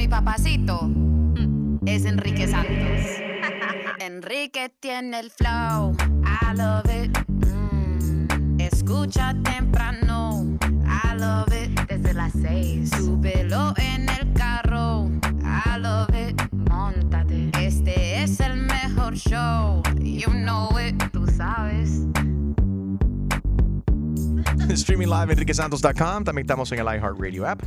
mi papacito mm, es Enrique Santos. Enrique tiene el flow, I love it. Mm, escucha temprano, I love it. Desde las seis, súbelo en el carro, I love it. Montate, este es el mejor show, you know it, tú sabes. Streaming live enriquesantos.com. También estamos en el iHeartRadio app.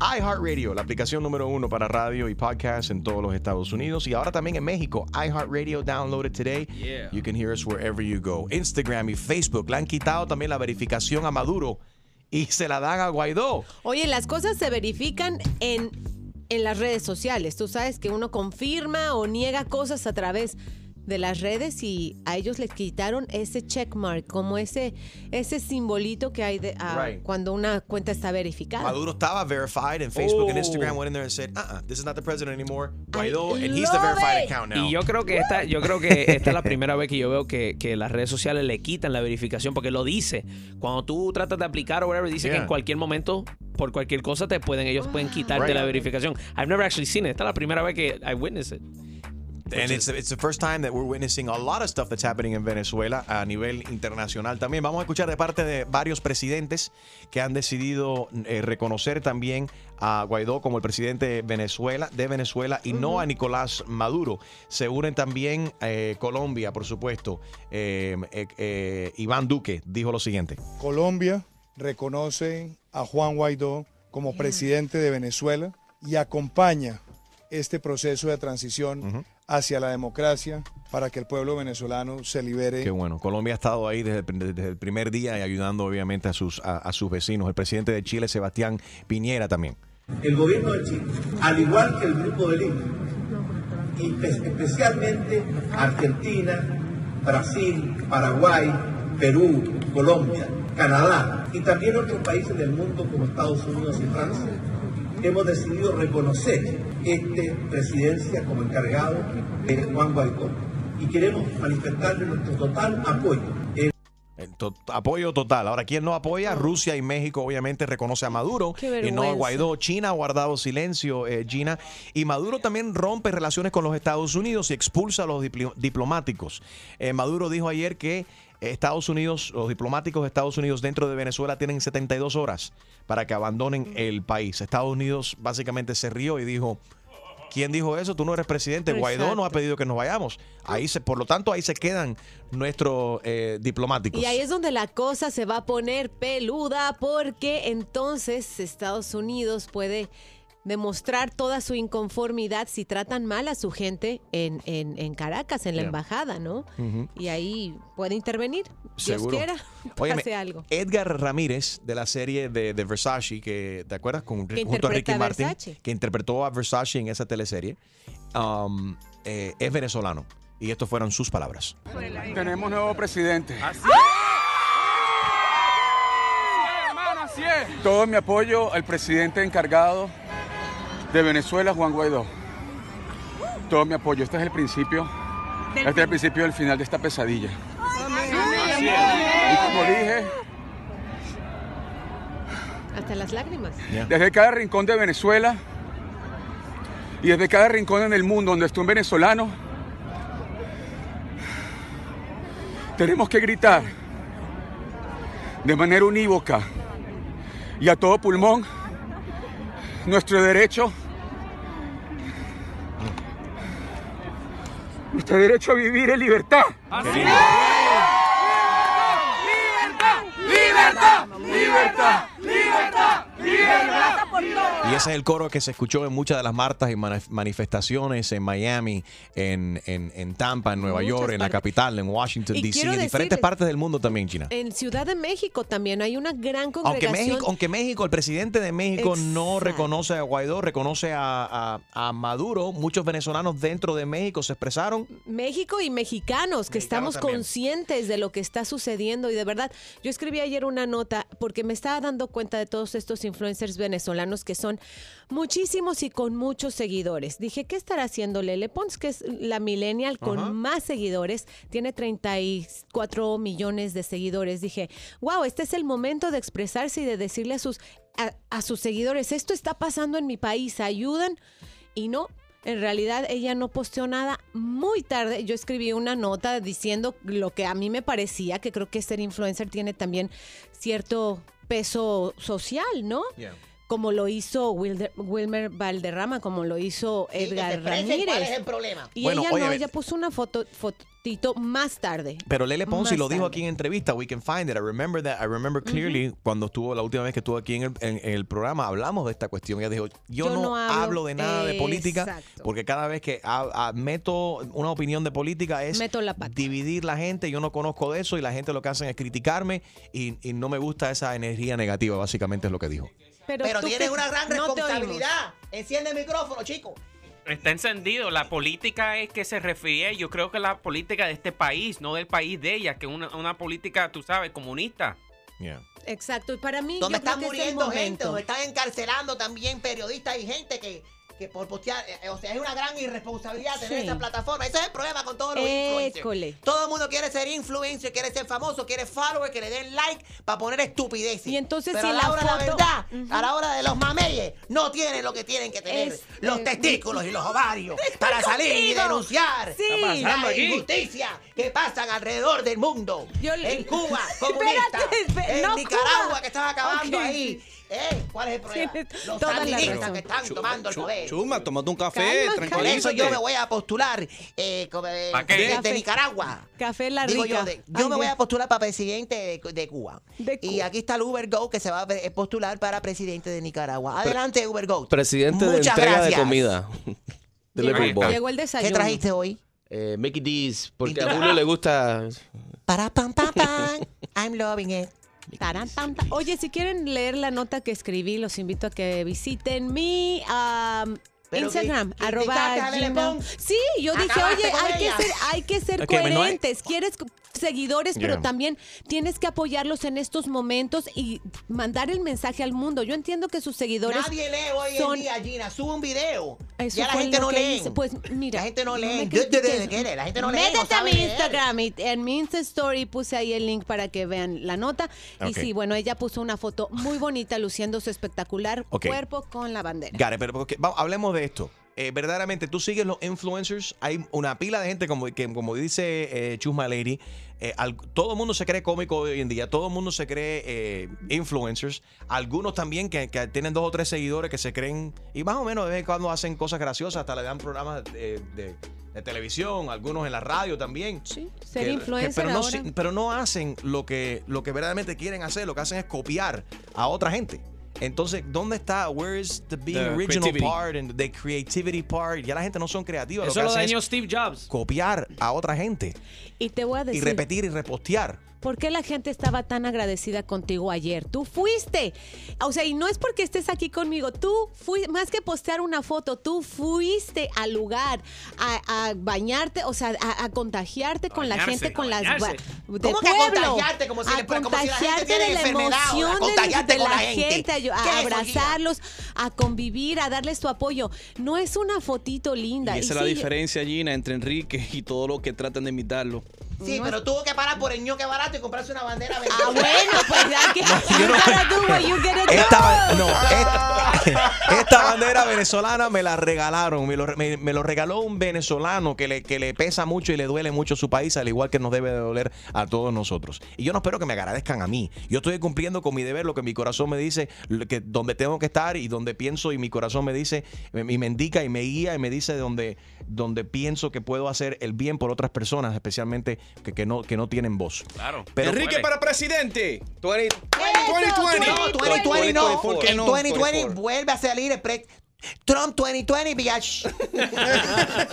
iHeartRadio, la aplicación número uno para radio y podcast en todos los Estados Unidos. Y ahora también en México. iHeartRadio, download it today. Yeah. You can hear us wherever you go. Instagram y Facebook. Le han quitado también la verificación a Maduro y se la dan a Guaidó. Oye, las cosas se verifican en, en las redes sociales. Tú sabes que uno confirma o niega cosas a través de las redes y a ellos les quitaron ese checkmark, como ese, ese simbolito que hay de, Right. cuando una cuenta está verificada. Maduro estaba verified and Facebook and Oh. Instagram went in there and said, uh-uh, this is not the president anymore. Guaidó, I and he's the verified it. account now. Y yo creo que esta, yo creo que esta es la primera vez que yo veo que, que las redes sociales le quitan la verificación porque lo dice. Cuando tú tratas de aplicar o whatever, dice que en cualquier momento, por cualquier cosa, te pueden, ellos pueden quitarte Right. la verificación. I've never actually seen it. Esta es la primera vez que I witnessed it. And it's, it's the first time that we're witnessing a lot of stuff that's happening in Venezuela a nivel internacional también. Vamos a escuchar de parte de varios presidentes que han decidido eh, reconocer también a Guaidó como el presidente de Venezuela, de Venezuela y no a Nicolás Maduro. Se unen también eh, Colombia, por supuesto. Eh, eh, eh, Iván Duque dijo lo siguiente. Colombia reconoce a Juan Guaidó como presidente de Venezuela y acompaña este proceso de transición hacia la democracia para que el pueblo venezolano se libere. Qué bueno. Colombia ha estado ahí desde, el- desde el primer día y ayudando obviamente a sus, a- a sus vecinos. El presidente de Chile, Sebastián Piñera, también. El gobierno de Chile, al igual que el Grupo de Lima, y espe- especialmente Argentina, Brasil, Paraguay, Perú, Colombia, Canadá y también otros países del mundo como Estados Unidos y Francia, hemos decidido reconocer esta presidencia como encargado de Juan Guaidó y queremos manifestarle nuestro total apoyo. El to- apoyo total. Ahora, ¿quién no apoya? Rusia y México obviamente reconoce a Maduro Qué y no a. Guaidó. China ha guardado silencio, eh, Gina. Y Maduro también rompe relaciones con los Estados Unidos y expulsa a los diplomáticos. Eh, Maduro dijo ayer que Estados Unidos, los diplomáticos de Estados Unidos dentro de Venezuela tienen 72 horas para que abandonen el país. Estados Unidos básicamente se rió y dijo... ¿Quién dijo eso? Tú no eres presidente. Guaidó nos ha pedido que nos vayamos. Ahí se, por lo tanto, ahí se quedan nuestros eh, diplomáticos. Y ahí es donde la cosa se va a poner peluda porque entonces Estados Unidos puede demostrar toda su inconformidad si tratan mal a su gente en, en- en Caracas, en la Yeah. embajada, ¿no? Y ahí puede intervenir. Dios Seguro. quiera, Óyeme, pase algo. Edgar Ramírez de la serie de, de Versace, que ¿te acuerdas? Con, Que junto a Ricky a Martin, que interpretó a Versace en esa teleserie, um, eh, es venezolano. Y estas fueron sus palabras. Tenemos nuevo presidente. Todo mi apoyo al presidente encargado de Venezuela, Juan Guaidó. Todo mi apoyo. Este es el principio. Este es el principio del final de esta pesadilla. Y como dije, Hasta las lágrimas. desde cada rincón de Venezuela y desde cada rincón en el mundo donde esté un venezolano, tenemos que gritar de manera unívoca y a todo pulmón nuestro derecho, nuestro derecho a vivir en libertad. ¡Libertad! ¡Libertad! ¡Libertad! ¡Libertad! Y ese es el coro que se escuchó en muchas de las martas y manif- manifestaciones en Miami, en, en- en Tampa, en Nueva Muchas York, en la capital, en Washington, Y D.C., en diferentes partes del mundo también, China. En Ciudad de México también hay una gran Aunque congregación. México, aunque México, el presidente de México no reconoce a Guaidó, reconoce a, a- a Maduro, muchos venezolanos dentro de México se expresaron. México y mexicanos, que estamos también. conscientes de lo que está sucediendo y de verdad, yo escribí ayer una nota porque me estaba dando cuenta de todos estos influencers venezolanos que son muchísimos y con muchos seguidores. Dije, ¿qué estará haciendo Lele Pons, que es la millennial con Ajá. más seguidores? Tiene 34 millones de seguidores. Dije, wow, este es el momento de expresarse y de decirle a sus, a, a sus seguidores, esto está pasando en mi país, ayudan. Y no, en realidad ella no posteó nada muy tarde. Yo escribí una nota diciendo lo que a mí me parecía, que creo que ser influencer tiene también cierto peso social, ¿no? Yeah. Como lo hizo Wilder- Wilmer Valderrama, como lo hizo Sí, que Edgar expresen ¿Cuál es Ramírez. el problema? Y Bueno, ella oye, no, ella puso una foto, fotito más tarde. Pero Lele Ponzi lo dijo tarde. aquí en entrevista, we can find it. I remember that, I remember clearly cuando estuvo la última vez que estuvo aquí en el, en el programa, hablamos de esta cuestión. Ella dijo, yo, Yo no, no hablo, hablo- de nada de política, Exacto. porque cada vez que meto una opinión de política es Meto la pata. dividir la gente. Yo no conozco de eso y la gente lo que hacen es criticarme y, y no me gusta esa energía negativa, básicamente es lo que dijo. Pero, tienes una gran no responsabilidad. Enciende el micrófono, chico. Está encendido. La política es que se refiere. Yo creo que la política de este país, no del país de ella, que es una, una política, tú sabes, comunista. Yeah. Exacto, y para mí Donde yo creo están que es el muriendo gente, donde están encarcelando también periodistas y gente que, que por postear, eh, o sea, es una gran irresponsabilidad tener Sí. esa plataforma. Ese es el problema con todos los influencers. École. Todo el mundo quiere ser influencer, quiere ser famoso, quiere follower, que le den like para poner estupideces. Y entonces Pero si a la la hora de la verdad, a la hora de los mameyes, no tienen lo que tienen que tener. Es- los eh, testículos y los ovarios para salir y contigo. denunciar Sí. ¿Qué está pasando la aquí? injusticia que pasan alrededor del mundo. Yo le- en Cuba, comunista. Espérate, espé- en no, Nicaragua, Cuba. que están acabando Ok, ahí. ¿Eh? ¿Cuál es el problema? Tienes Los sandinistas que están tomando el poder. Chuma, tomate un café, Calma, Por eso yo me voy a postular eh, como, eh, de, de Café. Nicaragua. Café la Digo rica. yo, de- yo Ay, me voy a postular para presidente de, de Cuba. De y Cuba. aquí está el Uber Go que se va a postular para presidente de Nicaragua. Adelante, Uber Go. Presidente de Muchas entrega gracias. de comida. Delivery Llegó- boy. Llegó el desayuno. ¿Qué trajiste hoy? Eh, Mickey D's, porque a Julio le gusta. Para pam pam pam. I'm loving it. Tarán, tan, tan. Oye, si quieren leer la nota que escribí, los invito a que visiten mi um, Instagram, que- arroba. Pons. Sí, yo dije, Acabaste oye, hay que, ser, hay que ser Ok, no hay- coherentes. Quieres seguidores, pero también tienes que apoyarlos en estos momentos y mandar el mensaje al mundo. Yo entiendo que sus seguidores Nadie lee hoy son- en día, Gina. Sube un video. Eso ya la fue gente no lee. hice. Pues mira. La gente no lee. critiques. ¿Qué lee? La gente no lee. no Métete a mi leer. Instagram y en mi Insta Story puse ahí el link para que vean la nota. Y sí, bueno, ella puso una foto muy bonita luciendo su espectacular cuerpo con la bandera. Gare, pero porque- vamos, hablemos de esto. Eh, verdaderamente, tú sigues los influencers. Hay una pila de gente, como, que, como dice eh, Chusma Lady. eh, al- todo el mundo se cree cómico hoy en día. Todo el mundo se cree eh, influencers. Algunos también que, que tienen dos o tres seguidores que se creen. Y más o menos de vez en cuando hacen cosas graciosas. Hasta le dan programas de, de- de televisión. Algunos en la radio también. Sí, ser Que- influencer pero, no, ahora. pero no hacen lo que, lo que verdaderamente quieren hacer. Lo que hacen es copiar a otra gente. Entonces, ¿dónde está? Where is the being The original creativity. part and the creativity part? Ya la gente no son creativas. Eso lo lo que hacen dañó es Steve Jobs. copiar a otra gente Y te voy a y decir, repetir y repostear. ¿Por qué la gente estaba tan agradecida contigo ayer? Tú fuiste. O sea, y no es porque estés aquí conmigo. Tú fuiste, más que postear una foto, tú fuiste al lugar a, a bañarte, o sea, a, a contagiarte con la gente, con las bañarse. de ¿Cómo que a pueblo. contagiarte? Como si a le- como si la gente contagiarte de la emoción de- contagiarte de, con la la gente. gente, a, abrazarlos, a convivir, a darles tu apoyo. No es una fotito linda. Y Y esa es la sí, diferencia, Gina, entre Enrique y todo lo que tratan de imitarlo. Sí, No pero tuvo que parar por el ñoque barato y comprarse una bandera Ah, bueno, pues ya que. Esta, no, esta, esta bandera venezolana me la regalaron. Me lo, me- me lo regaló un venezolano que le, que le pesa mucho y le duele mucho su país, al igual que nos debe de doler a todos nosotros. Y yo no espero que me agradezcan a mí. Yo estoy cumpliendo con mi deber, lo que mi corazón me dice, lo que, donde tengo que estar y donde pienso y mi corazón me dice, y me indica y me guía y me dice donde, donde pienso que puedo hacer el bien por otras personas, especialmente que, que no, que no tienen voz. Claro. Pero- Enrique Duele. para presidente. 20, No, 2020. 2020 no. ¿Por qué En no? 2020 24. vuelve a salir el pre- Trump 2020, bitch.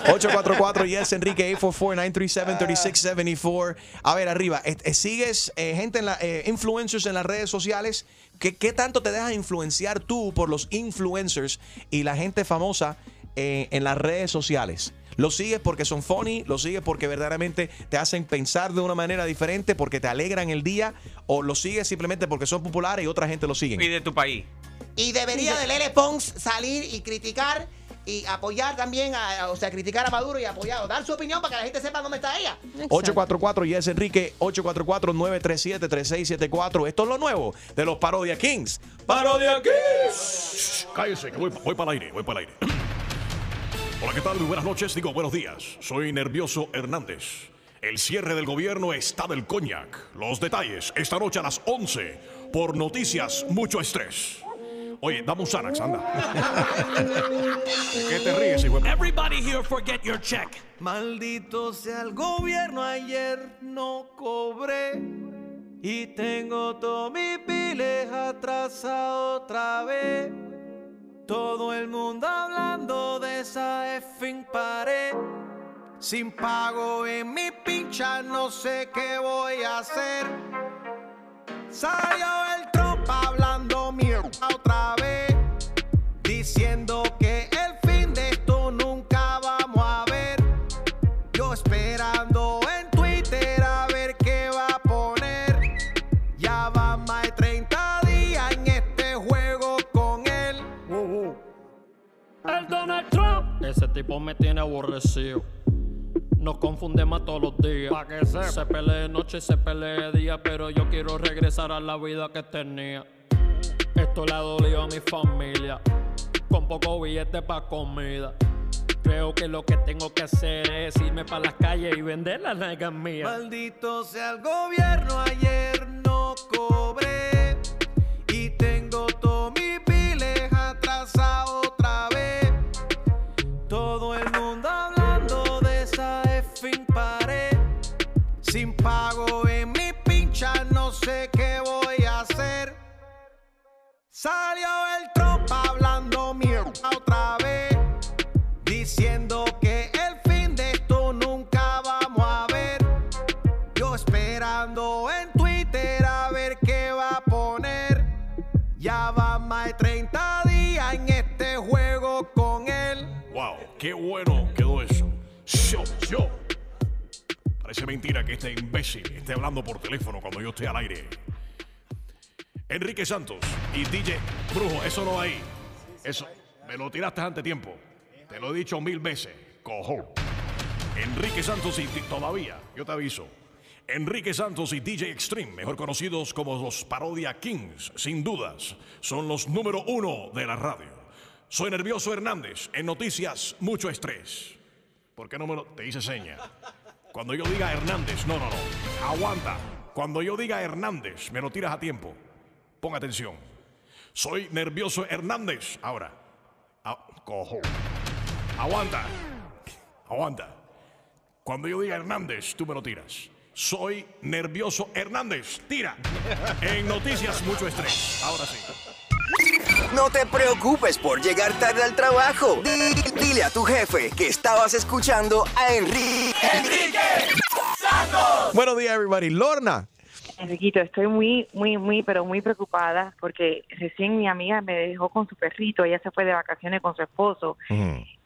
844 yes Enrique 844-937-3674 a ver arriba eh, eh, sigues eh, gente en la eh, influencers en las redes sociales ¿Qué, qué tanto te dejas influenciar tú por los influencers y la gente famosa eh, en las redes sociales ¿Los sigues porque son funny? ¿Los sigues porque verdaderamente te hacen pensar de una manera diferente? ¿Porque te alegran el día? ¿O los sigues simplemente porque son populares y otra gente los Y sigue? de tu país. Y debería de Lele Pons salir y criticar y apoyar también, a, o sea, criticar a Maduro y apoyar, dar su opinión para que la gente sepa dónde está ella. 844 y es Enrique 844-937-3674. Esto es lo nuevo de los Parodia Kings. Parodia Kings. Cállese, que voy, voy para el aire, voy para el aire. Hola, ¿qué tal? Muy buenas noches, digo buenos días. Soy Nervioso Hernández. El cierre del gobierno está del coñac. Los detalles esta noche a las 11 por Noticias Mucho Estrés. Oye, dame un Xanax, anda. ¿De qué te ríes, hijo? de- Everybody here forget your check. Maldito sea el gobierno, ayer no cobré. Y tengo todo mi piles atrasado otra vez. Todo el mundo hablando de esa effing pared. Sin pago en mi pincha, no sé qué voy a hacer. Salió el tropa hablando tipo me tiene aborrecido. Nos confundemos todos los días. Pa que se pelee de noche, se pelee de día, pero yo quiero regresar a la vida que tenía. Esto le ha dolido a mi familia. Con poco billete pa' comida. Creo que lo que tengo que hacer es irme para las calles y vender las nalgas mías. Maldito sea el gobierno, ayer no cobré. Salió el tropa hablando mierda otra vez. Diciendo que el fin de esto nunca vamos a ver. Yo esperando en Twitter a ver qué va a poner. Ya van más de 30 días en este juego con él. Wow, qué bueno quedó eso. Yo, yo. Parece mentira que este imbécil esté hablando por teléfono cuando yo estoy al aire. Enrique Santos y DJ Brujo, eso no ahí. Eso, me lo tiraste ante tiempo. Te lo he dicho mil veces. Cojo. Enrique Santos y todavía, yo te aviso. Enrique Santos y DJ Extreme, mejor conocidos como los Parodia Kings, sin dudas, son los número uno de la radio. Soy Nervioso Hernández, en noticias, mucho estrés. ¿Por qué no me lo.? Te hice seña. Cuando yo diga Hernández, no, no, no. Aguanta. Cuando yo diga Hernández, me lo tiras a tiempo. Pon atención. Soy Nervioso Hernández. Ahora. Ah, cojo. Aguanta. Aguanta. Cuando yo diga Hernández, tú me lo tiras. Soy Nervioso Hernández. Tira. En noticias, mucho estrés. Ahora sí. No te preocupes por llegar tarde al trabajo. Di- dile a tu jefe que estabas escuchando a Enrique. Buenos días, everybody. Lorna. Enriquito, estoy muy, muy, muy, pero muy preocupada porque recién mi amiga me dejó con su perrito, ella se fue de vacaciones con su esposo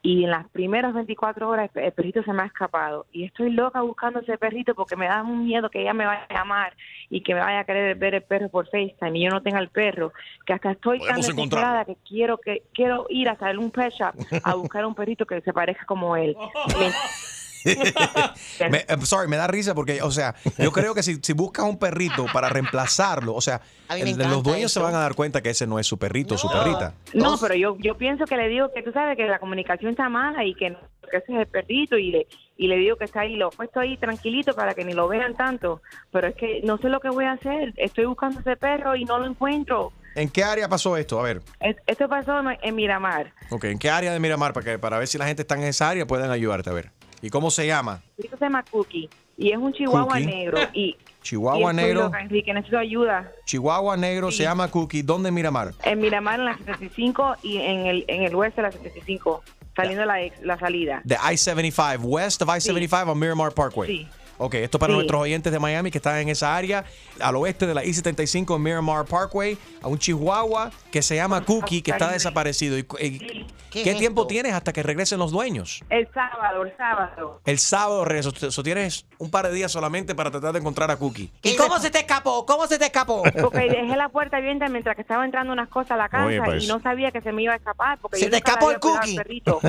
y en las primeras 24 horas el perrito se me ha escapado. Y estoy loca buscando ese perrito porque me da un miedo que ella me vaya a llamar y que me vaya a querer ver el perro por FaceTime y yo no tenga el perro, que hasta estoy tan desesperada que quiero que quiero ir hasta un pet shop a buscar un perrito que se parezca como él. Me- eh, sorry, me da risa porque, o sea, yo creo que si, si buscas un perrito para reemplazarlo, o sea, el- los dueños se eso. van a dar cuenta que ese no es su perrito, su perrita. No, pero yo yo pienso que le digo que tú sabes que la comunicación está mala y que, no- que ese es el perrito y le y le digo que está ahí, lo he puesto ahí tranquilito para que ni lo vean tanto, pero es que no sé lo que voy a hacer, estoy buscando ese perro y no lo encuentro. ¿En qué área pasó esto? A ver, Es- Esto pasó en, en Miramar. ok, ¿en qué área de Miramar? Para, que, para ver si la gente está en esa área pueden ayudarte a ver. ¿Y cómo se llama? Perrito se llama Cookie y es un chihuahua Cookie. negro y Chihuahua y negro. loca, Enrique, necesito ayuda. Chihuahua negro, se llama Cookie. ¿Dónde en Miramar? En Miramar en la 75 y en el en el oeste de la 75, saliendo la ex- la salida. De I-75, west of I-75 on Miramar Parkway. Sí. Ok, esto para Sí. nuestros oyentes de Miami que están en esa área, al oeste de la I-75 en Miramar Parkway, a un chihuahua que se llama Cookie, que está desaparecido. ¿Y, y- ¿Qué ¿Qué, es tiempo esto? tienes hasta que regresen los dueños? El sábado, el sábado. El sábado regreso. So, tienes un par de días solamente para tratar de encontrar a Cookie. ¿Y cómo se te escapó? ¿Cómo se te escapó? Porque dejé la puerta abierta mientras que estaba entrando unas cosas a la casa Oye, pues. y no sabía que se me iba a escapar. Porque ¿Se yo te escapó el cookie? perrito.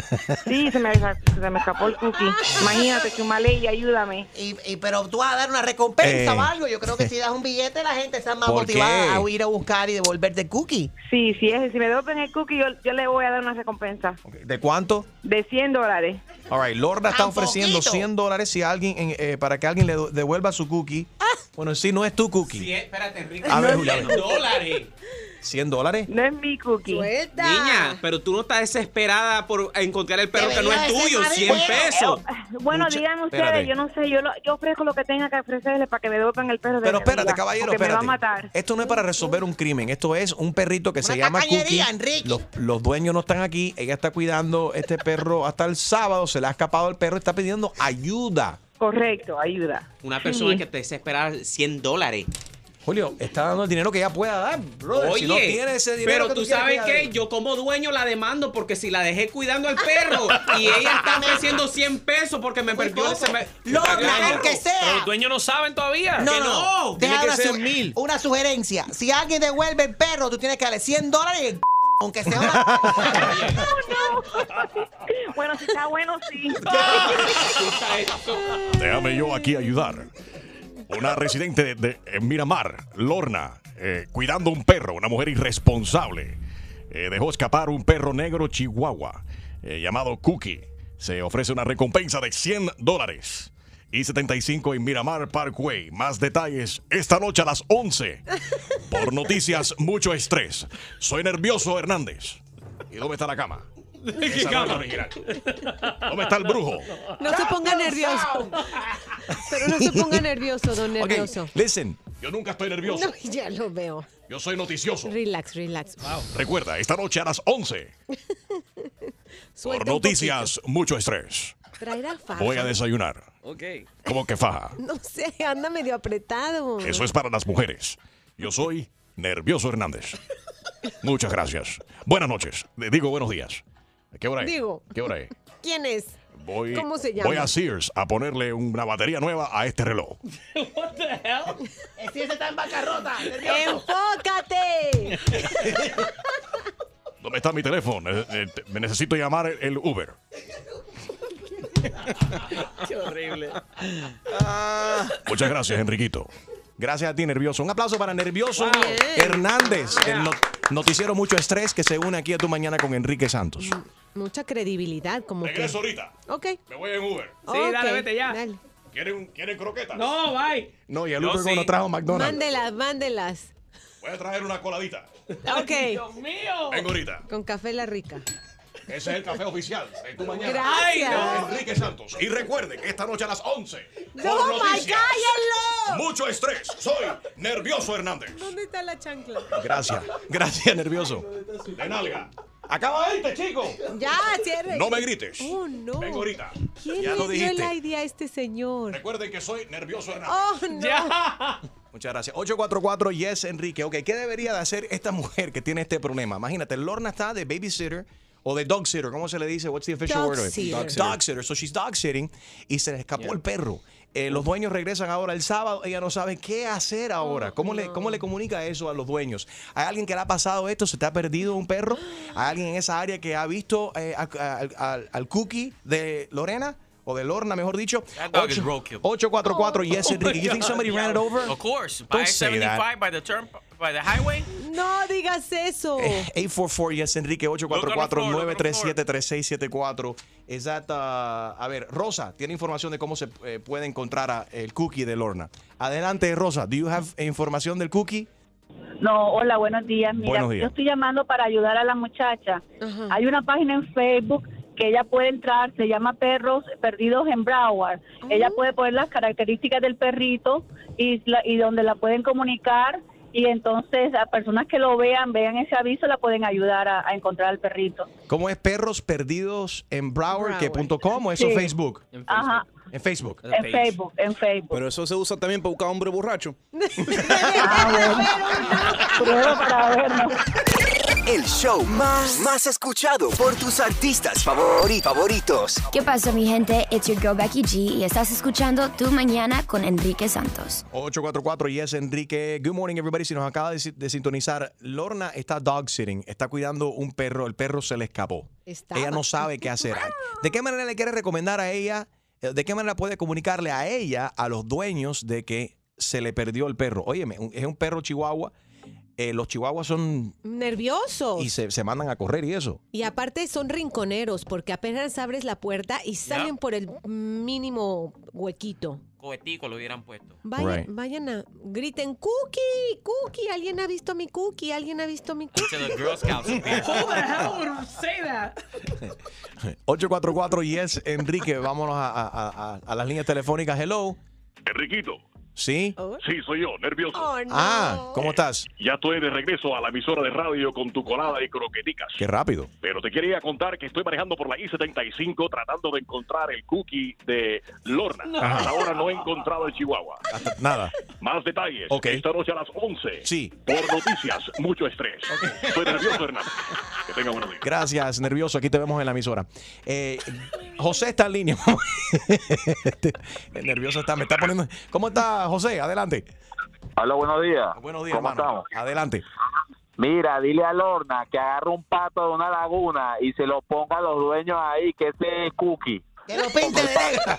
Sí, se me, se me escapó el cookie. Imagínate, Chumaley, ayúdame. Y, y- pero tú vas a dar una recompensa Eh. o algo. Yo creo que si das un billete, la gente está más ¿Por motivada qué? a ir a buscar y devolverte el cookie. Sí, sí, es, si me devuelven el cookie, yo, yo le voy a dar una recompensa ¿De cuánto? de 100 dólares. All right, Lorna está ofreciendo poquito. 100 dólares si alguien, en- eh, para que alguien le devuelva su cookie. Bueno, sí, no es tu cookie. Sí, espérate, Enrique. A ver, No, Julia, a 100 ver. dólares. 100 dólares. No es mi cookie. Suelta. Niña, pero tú no estás desesperada por encontrar el perro que no es tuyo, más 100 dinero. pesos. Bueno, Mucha- díganme ustedes, espérate. yo no sé, yo, lo- yo ofrezco lo que tenga que ofrecerle para que me devuelvan el perro de Pero mi espérate, amiga, caballero, porque me va a espérate. matar. Esto no es para resolver un crimen. Esto es un perrito que se llama Cookie. tacañería, Enrique. Los, los dueños no están aquí. Ella está cuidando este perro hasta el sábado. Se le ha escapado el perro. Está pidiendo ayuda. Correcto, ayuda. Una persona Sí. que te desespera 100 dólares. Julio, está dando el dinero que ella pueda dar, brother. Oye, si no tiene ese dinero. pero ¿qué tú sabes que yo como dueño la demando porque si la dejé cuidando al perro y ella está ofreciendo 100 pesos porque me perdió poco. ese me- Lorna, Claro. aunque sea. Pero los dueños no saben todavía. No, que no, no. Deja Tiene que una, ser su- mil. una sugerencia. Si alguien devuelve el perro, tú tienes que darle 100 dólares y el aunque sea una... Bueno, si está bueno, sí. Déjame yo aquí ayudar. Una residente de, Miramar, Lorna, eh, cuidando un perro, una mujer irresponsable, eh, dejó escapar un perro negro chihuahua eh, llamado Cookie. Se ofrece una recompensa de 100 dólares. Y 75 en Miramar Parkway. Más detalles esta noche a las 11. Por noticias, mucho estrés. Soy nervioso, Hernández. ¿Y dónde está la cama? Esa no es la original. ¿Dónde está el brujo? No se ponga nervioso. Pero no se ponga nervioso, don nervioso. listen. Yo nunca estoy nervioso. No, ya lo veo. Yo soy noticioso. Relax, relax. Recuerda, esta noche a las 11. Suelta Por noticias, mucho estrés. Traerá faja. Voy a desayunar. Ok. ¿Cómo que faja? No sé, anda medio apretado. Eso es para las mujeres. Yo soy Nervioso Hernández. Muchas gracias. Buenas noches. Le Digo buenos días. ¿Qué hora es? Digo. ¿Qué hora es? ¿Quién es? Voy, ¿Cómo se llama? voy a Sears a ponerle una batería nueva a este reloj. Si ese está en bancarrota. ¡Enfócate! ¿Dónde está mi teléfono? Eh, eh, me necesito llamar el- Uber. Qué horrible. Muchas gracias, Enriquito. Gracias a ti, Nervioso. Un aplauso para Nervioso. Hernández, el no- noticiero Mucho Estrés que se une aquí a tu mañana con Enrique Santos. Mucha credibilidad, como que. Regreso ahorita. Ok. Me voy en Uber. Sí, dale, ok, vete ya. dale. ¿Quieren, ¿quieren croquetas? No, bye. No, y el Uber sí. no trajo McDonald's. Mándelas, mándelas. Voy a traer una coladita. Ok. Dios mío. Vengo ahorita. Con café la rica. Ese es el café oficial de tu mañana. Gracias. Con Enrique Santos. Y recuerden que esta noche a las 11. por ¡No, my, noticias, cállenlo! Mucho estrés. Soy Nervioso Hernández. ¿Dónde está la chancla? Gracias. Gracias, Nervioso. De nalga. Acaba de irte, chico. Ya, cierre. No me grites. Oh, no. Vengo ahorita. ¿Quién Ya le lo dio la idea a este señor? Recuerden que soy Nervioso Hernández. Oh, no. Muchas gracias. 844 Yes Enrique. Ok, ¿qué debería de hacer esta mujer que tiene este problema? Imagínate, Lorna está de babysitter o de dog sitter. ¿Cómo se le dice? What's the official Dog word? of it? sitter. Dog sitter. Dog sitter. So she's dog sitting y se le escapó el perro. Eh, los dueños regresan ahora el sábado. Ella no sabe qué hacer ahora. ¿Cómo, le, ¿Cómo le comunica eso a los dueños? ¿Hay alguien que le ha pasado esto? ¿Se te ha perdido un perro? ¿Hay alguien en esa área que ha visto eh, a- a- al- al- al cookie de Lorena? O de Lorna, mejor dicho. That dog is Ocho- roadkill. 844 Yes Enrique. You think somebody ran it over? Of course. By Don't say that. 75 by the turn by the highway. No digas eso. Eh, 844 yes Enrique 844 937 3674 Is that, uh, a ver, Rosa tiene información de cómo se eh, puede encontrar a- el cookie de Lorna. Adelante, Rosa. Do you have información del cookie? No, hola, buenos días. Mira, Buenos días. yo estoy llamando para ayudar a la muchacha. Hay una página en Facebook que ella puede entrar, se llama Perros Perdidos en Broward. Ella puede poner las características del perrito y, la- y donde la pueden comunicar y entonces a personas que lo vean, vean ese aviso, la pueden ayudar a, a encontrar al perrito. ¿Cómo es perros perdidos en Broward, que punto com o eso Sí. Facebook? Ajá. En Facebook. En Facebook, en Facebook. Pero eso se usa también para buscar hombre borracho. Prueba para vernos. El show más, más escuchado por tus artistas favori- favoritos. ¿Qué pasa, mi gente? It's your girl Becky G y estás escuchando Tu Mañana con Enrique Santos. 844 y es Enrique. Good morning, everybody. Si nos acaba de, si- de sintonizar, Lorna está dog sitting, está cuidando un perro. El perro se le escapó. Estaba. Ella no sabe qué hacer. ¿De qué manera le quiere recomendar a ella? eh, ¿De qué manera puede comunicarle a ella, a los dueños, de que se le perdió el perro? Óyeme, es un perro chihuahua. Eh, los chihuahuas son. Nerviosos. Y se, se mandan a correr y eso. Y aparte son rinconeros porque apenas abres la puerta y salen por el mínimo huequito. Cohetico lo hubieran puesto. Vayan, Right. vayan a griten cookie, cookie, alguien ha visto mi cookie, alguien ha visto mi cookie. The Girl Scouts. Who the hell would say that? 844 y es Enrique. Vámonos a, a- a- a- a las líneas telefónicas. Hello. Enriquito. ¿Sí? Sí, soy yo, nervioso. Ah, ¿cómo estás? Ya estoy de regreso a la emisora de radio con tu colada y croqueticas. Qué rápido. Pero te quería contar que estoy manejando por la I-75 tratando de encontrar el cookie de Lorna. Hasta ahora no he encontrado el Chihuahua. Nada. Más detalles. Ok. Esta noche a las 11. Sí. Por noticias, mucho estrés. Estoy nervioso, Hernán. Que tenga buenos días. Gracias, nervioso. Aquí te vemos en la emisora. Eh, José está en línea. Este, el nervioso está, me está poniendo. ¿Cómo está José? Adelante. Hola, buenos días. Buenos días, ¿Cómo hermano. estamos? Adelante. Mira, dile a Lorna que agarre un pato de una laguna y se lo ponga a los dueños ahí, que ese es cookie. Que lo pinte de negro.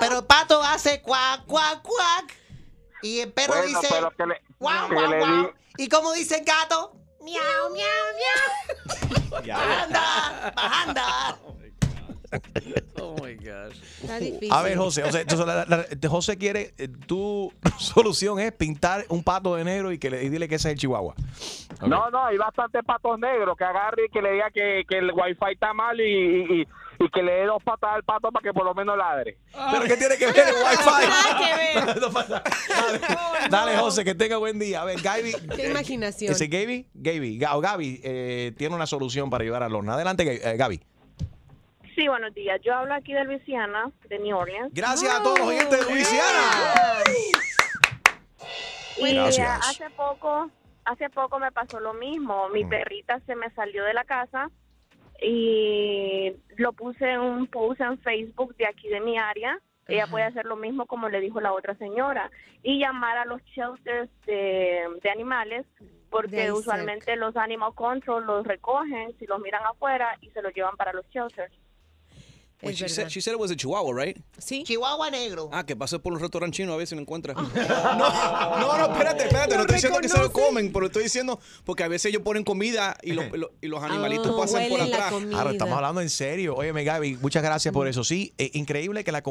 Pero el pato hace cuac, cuac, cuac. Y el perro Bueno, dice pero que le, guau, que guau, le guau. di- ¿Y cómo dice el gato? Miau, miau, miau. Bajanda, bajanda. Oh my gosh. Está difícil. A ver, José, José, entonces, la- la- José quiere, eh, tu solución es pintar un pato de negro y que le y dile que ese es el chihuahua. No, no, hay bastantes patos negros que agarre y que le diga que, que el wifi está mal y, y, y- y que le dé dos patas al pato para que por lo menos ladre. ¿Pero qué tiene que ver el wifi? Que ver. Dale, dale, José, que tenga buen día. A ver, Gaby. Qué eh, imaginación. Ese Gaby, Gaby, o Gaby eh, tiene una solución para ayudar a Lorna. Adelante, Gaby- eh, Gaby. Sí, buenos días. Yo hablo aquí de Luisiana, de New Orleans. Gracias a todos los oyentes de Luisiana. Y Gracias. hace poco, hace poco me pasó lo mismo. Mi Mm. perrita se me salió de la casa y lo puse en un post en Facebook de aquí de mi área. Ella puede hacer lo mismo como le dijo la otra señora y llamar a los shelters de, de animales porque usualmente los animal control los recogen si los miran afuera y se los llevan para los shelters. Wait, Es she, said, verdad. she said it was a chihuahua, right? Sí. Chihuahua negro. Ah, que pase por un restaurante chino a ver si lo encuentra. Ah. no, no, espérate, espérate. No Lo estoy diciendo que se lo comen, pero estoy diciendo porque a veces ellos ponen comida y, lo- lo- y los animalitos Oh, pasan por atrás. Claro, estamos hablando en serio. Óyeme, Gaby, muchas gracias por eso. Sí, eh, increíble que la...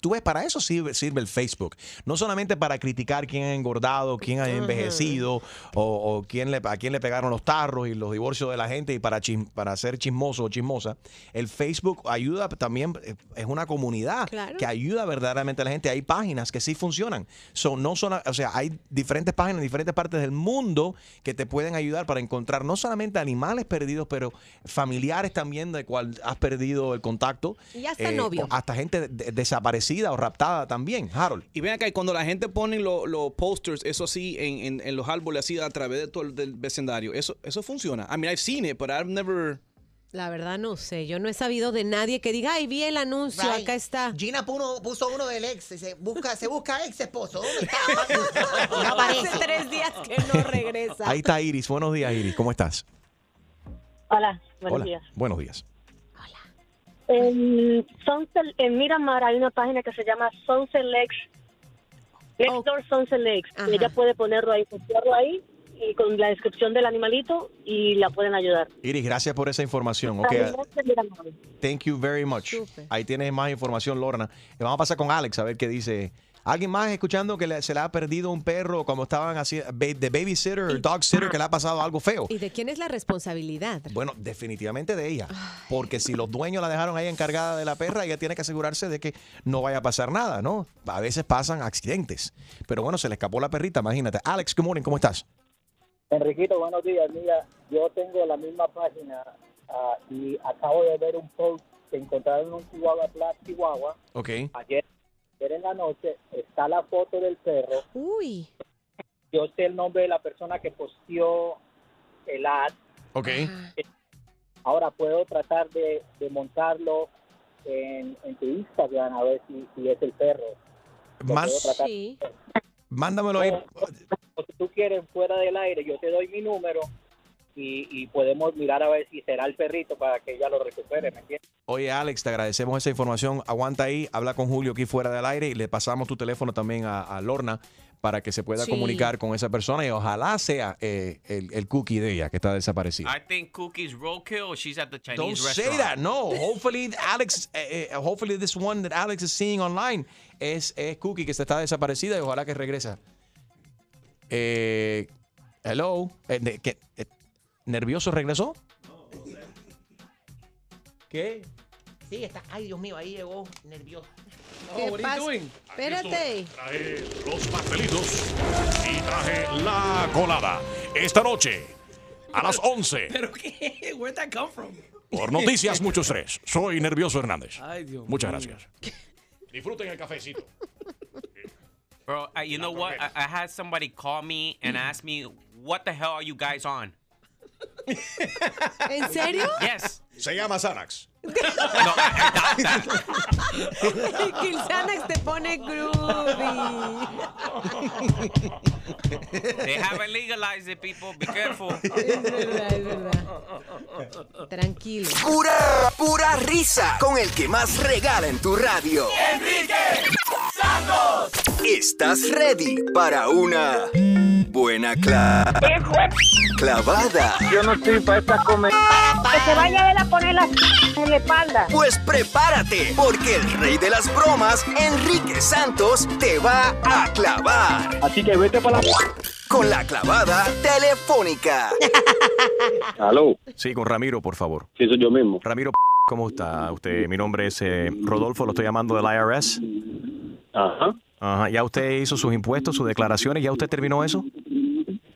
Tú ves, para eso sirve, sirve el Facebook. No solamente para criticar quién ha engordado, quién ha envejecido o, o quién le, a quién le pegaron los tarros y los divorcios de la gente y para, chis- para ser chismoso o chismosa. El Facebook ayuda también, eh, es una comunidad Claro. que ayuda verdaderamente a la gente. Hay páginas que sí funcionan. Son, no son, o sea, hay diferentes páginas en diferentes partes del mundo que te pueden ayudar para encontrar no solamente animales perdidos, pero familiares también de cual has perdido el contacto. Y hasta Eh, novio. Hasta gente de- desaparecida o raptada también, Harold. Y ven acá, y cuando la gente pone los posters, eso así, en, en- en los árboles, así a través de todo el del vecindario, eso, eso funciona. I mean, I've seen it, but I've never... La verdad no sé. Yo no he sabido de nadie que diga, ay, vi el anuncio, Right. acá está. Gina puso, puso uno del ex. Se busca, se busca ex esposo. ¿Dónde está? No. Hace tres días que no regresa. Ahí está Iris. Buenos días, Iris. ¿Cómo estás? Hola, buenos Hola. días. Buenos días. En, Sunset- en Miramar hay una página que se llama Sunset Lakes, Next Door Sunset. Ella puede ponerlo ahí, postearlo ahí y con la descripción del animalito y la pueden ayudar. Iris, gracias por esa información. Ok, Animales de Miramar. Thank you very much. Ahí tienes más información, Lorna. Y vamos a pasar con Alex a ver qué dice. ¿Alguien más escuchando que le- se le ha perdido un perro como estaban así, de babysitter, dog sitter, que le ha pasado algo feo? ¿Y de quién es la responsabilidad? Bueno, definitivamente de ella. Porque si los dueños la dejaron ahí encargada de la perra, ella tiene que asegurarse de que no vaya a pasar nada, ¿no? A veces pasan accidentes. Pero bueno, se le escapó la perrita, imagínate. Alex, good morning, ¿cómo estás? Enriquito, buenos días. Mira, yo tengo la misma página ah, y acabo de ver un post que se encontraron un chihuahua black chihuahua. Ok. Ayer, ayer en la noche está la foto del perro. Uy. Yo sé el nombre de la persona que posteó el ad. Ok. Ahora puedo tratar de, de montarlo en, en tu Instagram a ver si, si es el perro. Más-. Sí. Mándamelo ahí. O si tú quieres fuera del aire, yo te doy mi número y, y podemos mirar a ver si será el perrito para que ella lo recupere, ¿me entiendes? Oye, Alex, te agradecemos esa información. Aguanta ahí, habla con Julio aquí fuera del aire y le pasamos tu teléfono también a, a Lorna para que se pueda Sí. comunicar con esa persona y ojalá sea eh, el, el cookie de ella que está desaparecido. I think Cookie's roadkill. She's at the Chinese Don't restaurant. say that. No. Hopefully, Alex, eh, eh, hopefully this one that Alex is seeing online es, es Cookie que se está desaparecida y ojalá que regresa. Eh, hello. Eh. Eh, ¿Nervioso regresó? ¿Qué? Sí, está. Ay, Dios mío, ahí llegó nervioso. ¿Qué pasa? Espérate. Traje los pastelitos y traje la colada. Esta noche, a las 11, ¿Pero qué? Where'd that come from? por Noticias Mucho Estrés. Soy Nervioso Hernández. Ay, Dios Muchas mío. gracias. Disfruten el cafecito. Bro, uh, you know what? I, I had somebody call me and ask me, what the hell are you guys on? ¿En serio? Yes. Se llama Xanax. que el Xanax te pone groovy. They haven't legalized it, people. Be careful. Es verdad, es verdad. Tranquilo. Pura, pura risa con el que más regala en tu radio. Enrique ¿Estás ready para una buena cla- clavada? Yo no estoy para esta comedia. Que se vaya a él a poner la en la espalda. Pues prepárate, porque el rey de las bromas, Enrique Santos, te va a clavar. Así que vete para la... Con la clavada telefónica. Aló. Sí, con Ramiro, por favor. Sí, soy yo mismo. Ramiro, ¿cómo está usted? Mi nombre es eh, Rodolfo, lo estoy llamando del IRS. Ajá. Ajá. ¿Ya usted hizo sus impuestos, sus declaraciones? ¿Ya usted terminó eso?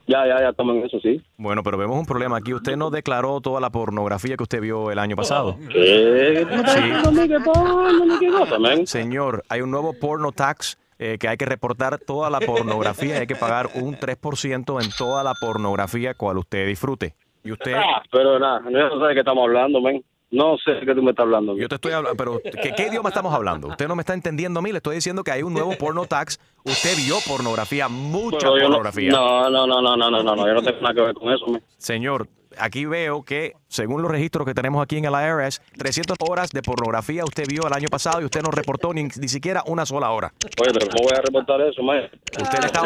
Ya, ya, ya estamos en eso, sí. Bueno, pero vemos un problema aquí. Usted no declaró toda la pornografía que usted vio el año pasado. ¿Qué? ¿Tú me estás diciendo a mí que todo- qué cosa, man? Señor, hay un nuevo porno tax eh, que hay que reportar toda la pornografía y hay que pagar un 3% en toda la pornografía cual usted disfrute. Y usted... Ah, pero nada, yo no sé de qué estamos hablando, man. No sé de qué tú me estás hablando. Yo te estoy hablando, pero ¿qué, qué idioma estamos hablando? Usted no me está entendiendo a mí, le estoy diciendo que hay un nuevo porno tax. Usted vio pornografía, mucha pornografía. No, no, no, no, no, no, no, no, yo no tengo nada que ver con eso, man. Señor, aquí veo que, según los registros que tenemos aquí en el IRS, 300 horas de pornografía usted vio el año pasado y usted no reportó ni, ni siquiera una sola hora. Oye, pero ¿cómo voy a reportar eso, man? Usted está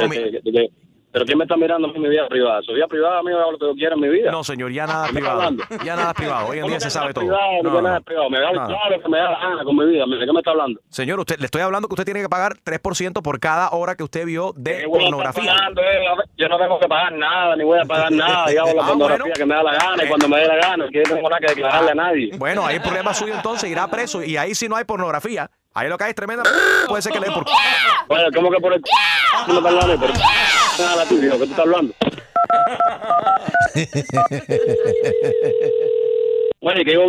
Pero ¿quién me está mirando a mí en mi vida privada? Su vida privada, a mí yo hago lo que yo quiera en mi vida. No, señor, ya nada ¿Qué me está privado. Ya nada privado. Hoy en ¿Cómo día se sabe todo. privado? No, No, nada no. privado. Me da lo que me da la gana con mi vida. ¿De qué me está hablando? Señor, usted, le estoy hablando que usted tiene que pagar 3% por cada hora que usted vio de ¿Qué voy a estar pornografía. pagando, eh? Yo no tengo que pagar nada, ni voy a pagar nada. Yo hago la Ah, pornografía bueno. que me da la gana y cuando me dé la gana. Que yo no tengo nada que declararle a nadie. Bueno, ahí el problema suyo entonces, irá preso y ahí si no hay pornografía, ahí lo que hay es tremenda... Puede ser que le den por... Bueno, ¿cómo que por el... ¿Tú me Nada, la tuya, ¿qué tú estás hablando? Bueno, y que yo...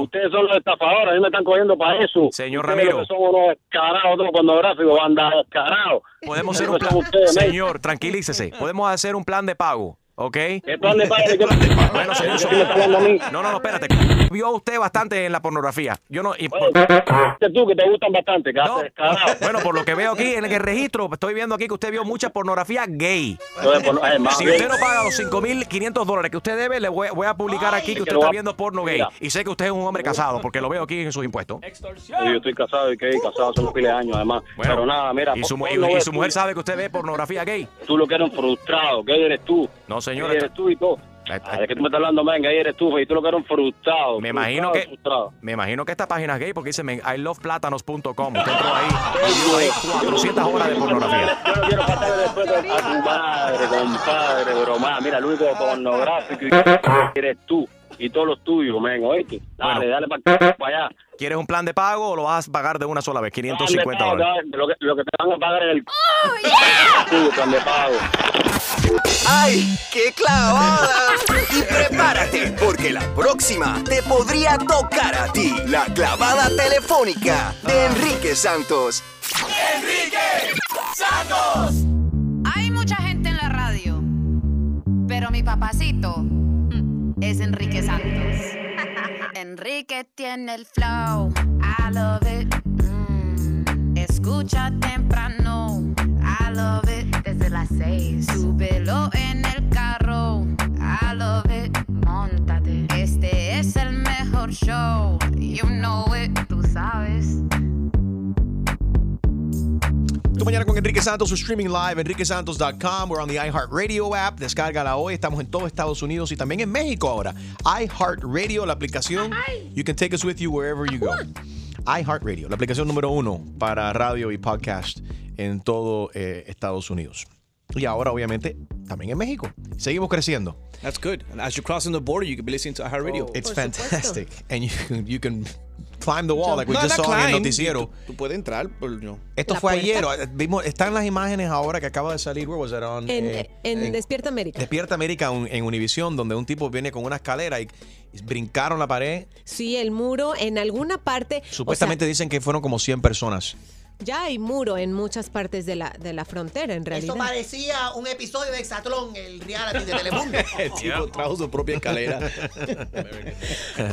Ustedes son los estafadores, a mí me están cogiendo para eso. Señor Ustedes Ramiro. lo que son unos descarados, otros pornográficos, bandas descarados. Podemos hacer un plan... ustedes. Señor, tranquilícese. Podemos hacer un plan de pago, ¿ok? ¿Qué plan de pago? ¿De qué- Bueno, señor, ¿De qué me está hablando a mí? No, no, no, espérate. Vio usted bastante en la pornografía. Yo no... y por- tú, que te gustan bastante, descarado. Bueno, por lo que veo aquí en el registro, estoy viendo aquí que usted vio mucha pornografía gay. Más Si gay. usted no paga los 5.500 dólares que usted debe, le voy, voy a publicar aquí que usted está viendo porno gay. Y sé que usted es un hombre casado, porque lo veo aquí en sus impuestos. Yo estoy casado y que casado hace unos piles de años, además. Bueno, Pero nada, mira. Y su, no mujer sabe que usted ve pornografía gay. Tú lo que eres frustrado, que eres tú. No, señor. Gay eres tú y todo. Ah, ¿De qué tú me estás hablando, man? Gay eres tú, y tú lo que eres un frustrado. Me imagino frustrado, que frustrado. me imagino que esta página es gay porque dice men, iloveplatanos.com. Usted entró ahí y ahí 400 horas de pornografía. Yo no quiero faltarle después a tu madre, compadre, broma. Mira, el único pornográfico eres tú y todos los tuyos, men, oíste. Dale, dale para allá. ¿Quieres un plan de pago o lo vas a pagar de una sola vez? 550 Plan de pago, dólares. Lo que, lo que te van a pagar es el tuyo, plan de pago. ¡Ay, qué clavada! Y prepárate, porque la próxima te podría tocar a ti. La clavada telefónica de Enrique Santos. Enrique Santos. Hay mucha gente en la radio, pero mi papacito es Enrique Santos. Enrique tiene el flow, I love it. Mm, Escucha temprano, I love it. Desde las seis, súbelo en el carro, I love it. Montate, este es el mejor show, you know it, tú sabes. Mañana con Enrique Santos, su streaming live, enriquesantos.com. We're on the iHeartRadio app. Descárgala hoy. Estamos en todo Estados Unidos y también en México ahora. iHeartRadio, la aplicación. You can take us with you wherever you go. iHeartRadio, la aplicación número uno para radio y podcast en todo eh, Estados Unidos. Y ahora, obviamente, también en México. Seguimos creciendo. That's good. And as you're crossing the border, you can be listening to iHeartRadio. It's fantastic. And you, can- you can climb the wall like we No, just saw en el climb. noticiero. Tú, tú puedes entrar, pero no. Esto La fue puerta. ayer. Vimos, están las imágenes ahora que acaba de salir. Where was it on? En, Eh, en en- Despierta América. Despierta América un- en Univisión, donde un tipo viene con una escalera y, brincaron la pared. Sí, el muro en alguna parte. o sea, Supuestamente dicen que fueron como 100 personas. Ya hay muro en muchas partes de la, de la frontera, en realidad. Eso parecía un episodio de Exatlón, el reality de Telemundo. El tipo trajo su propia escalera.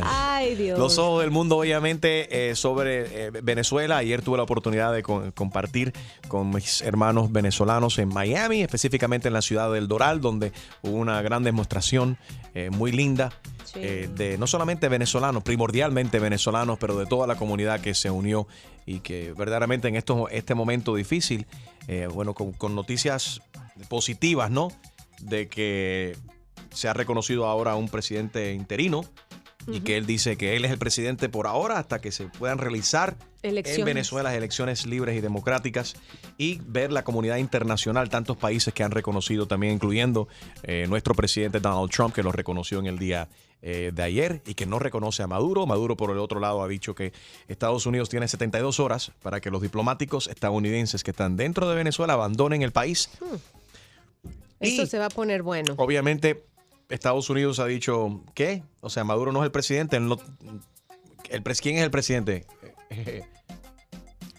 Ay, Dios. Los ojos del mundo, obviamente, eh, sobre eh, Venezuela. Ayer tuve la oportunidad de co- compartir con mis hermanos venezolanos en Miami, específicamente en la ciudad del Doral, donde hubo una gran demostración eh, muy linda. Eh, de no solamente venezolanos, primordialmente venezolanos, pero de toda la comunidad que se unió y que verdaderamente en estos, este momento difícil, eh, bueno, con, con noticias positivas, ¿no? De que se ha reconocido ahora un presidente interino y que él dice que él es el presidente por ahora hasta que se puedan realizar en Elecciones. Venezuela elecciones libres y democráticas y ver la comunidad internacional, tantos países que han reconocido también, incluyendo eh, nuestro presidente Donald Trump, que lo reconoció en el día eh, de ayer y que no reconoce a Maduro. Maduro, por el otro lado, ha dicho que Estados Unidos tiene 72 horas para que los diplomáticos estadounidenses que están dentro de Venezuela abandonen el país. Esto se va a poner bueno. Obviamente, Estados Unidos ha dicho, ¿qué? O sea, Maduro no es el presidente. él no- el ¿Quién es el presidente?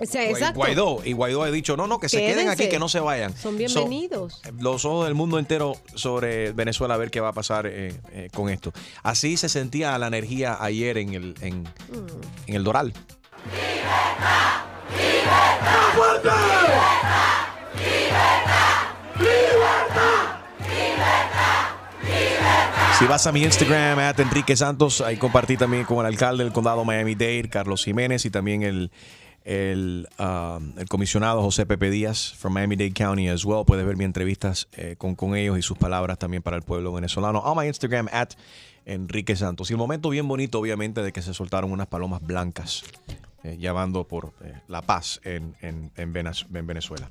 O sea, Guai- exacto. Guaidó. Y Guaidó ha dicho, no, no, que se queden aquí, que no se vayan. Son So, bienvenidos. los ojos del mundo entero sobre Venezuela a ver qué va a pasar eh, eh, con esto. Así se sentía la energía ayer en el, en, Mm. en el Doral. Si vas a mi Instagram, at Enrique Santos, ahí compartí también con el alcalde del condado Miami-Dade, Carlos Jiménez, y también el, el, um, el comisionado José Pepe Díaz, from Miami-Dade County as well. Puedes ver mis entrevistas eh, con, con ellos y sus palabras también para el pueblo venezolano. On my Instagram, at Enrique Santos. Y el momento bien bonito, obviamente, de que se soltaron unas palomas blancas, eh, llamando por eh, la paz en, en- en Venez- en Venezuela,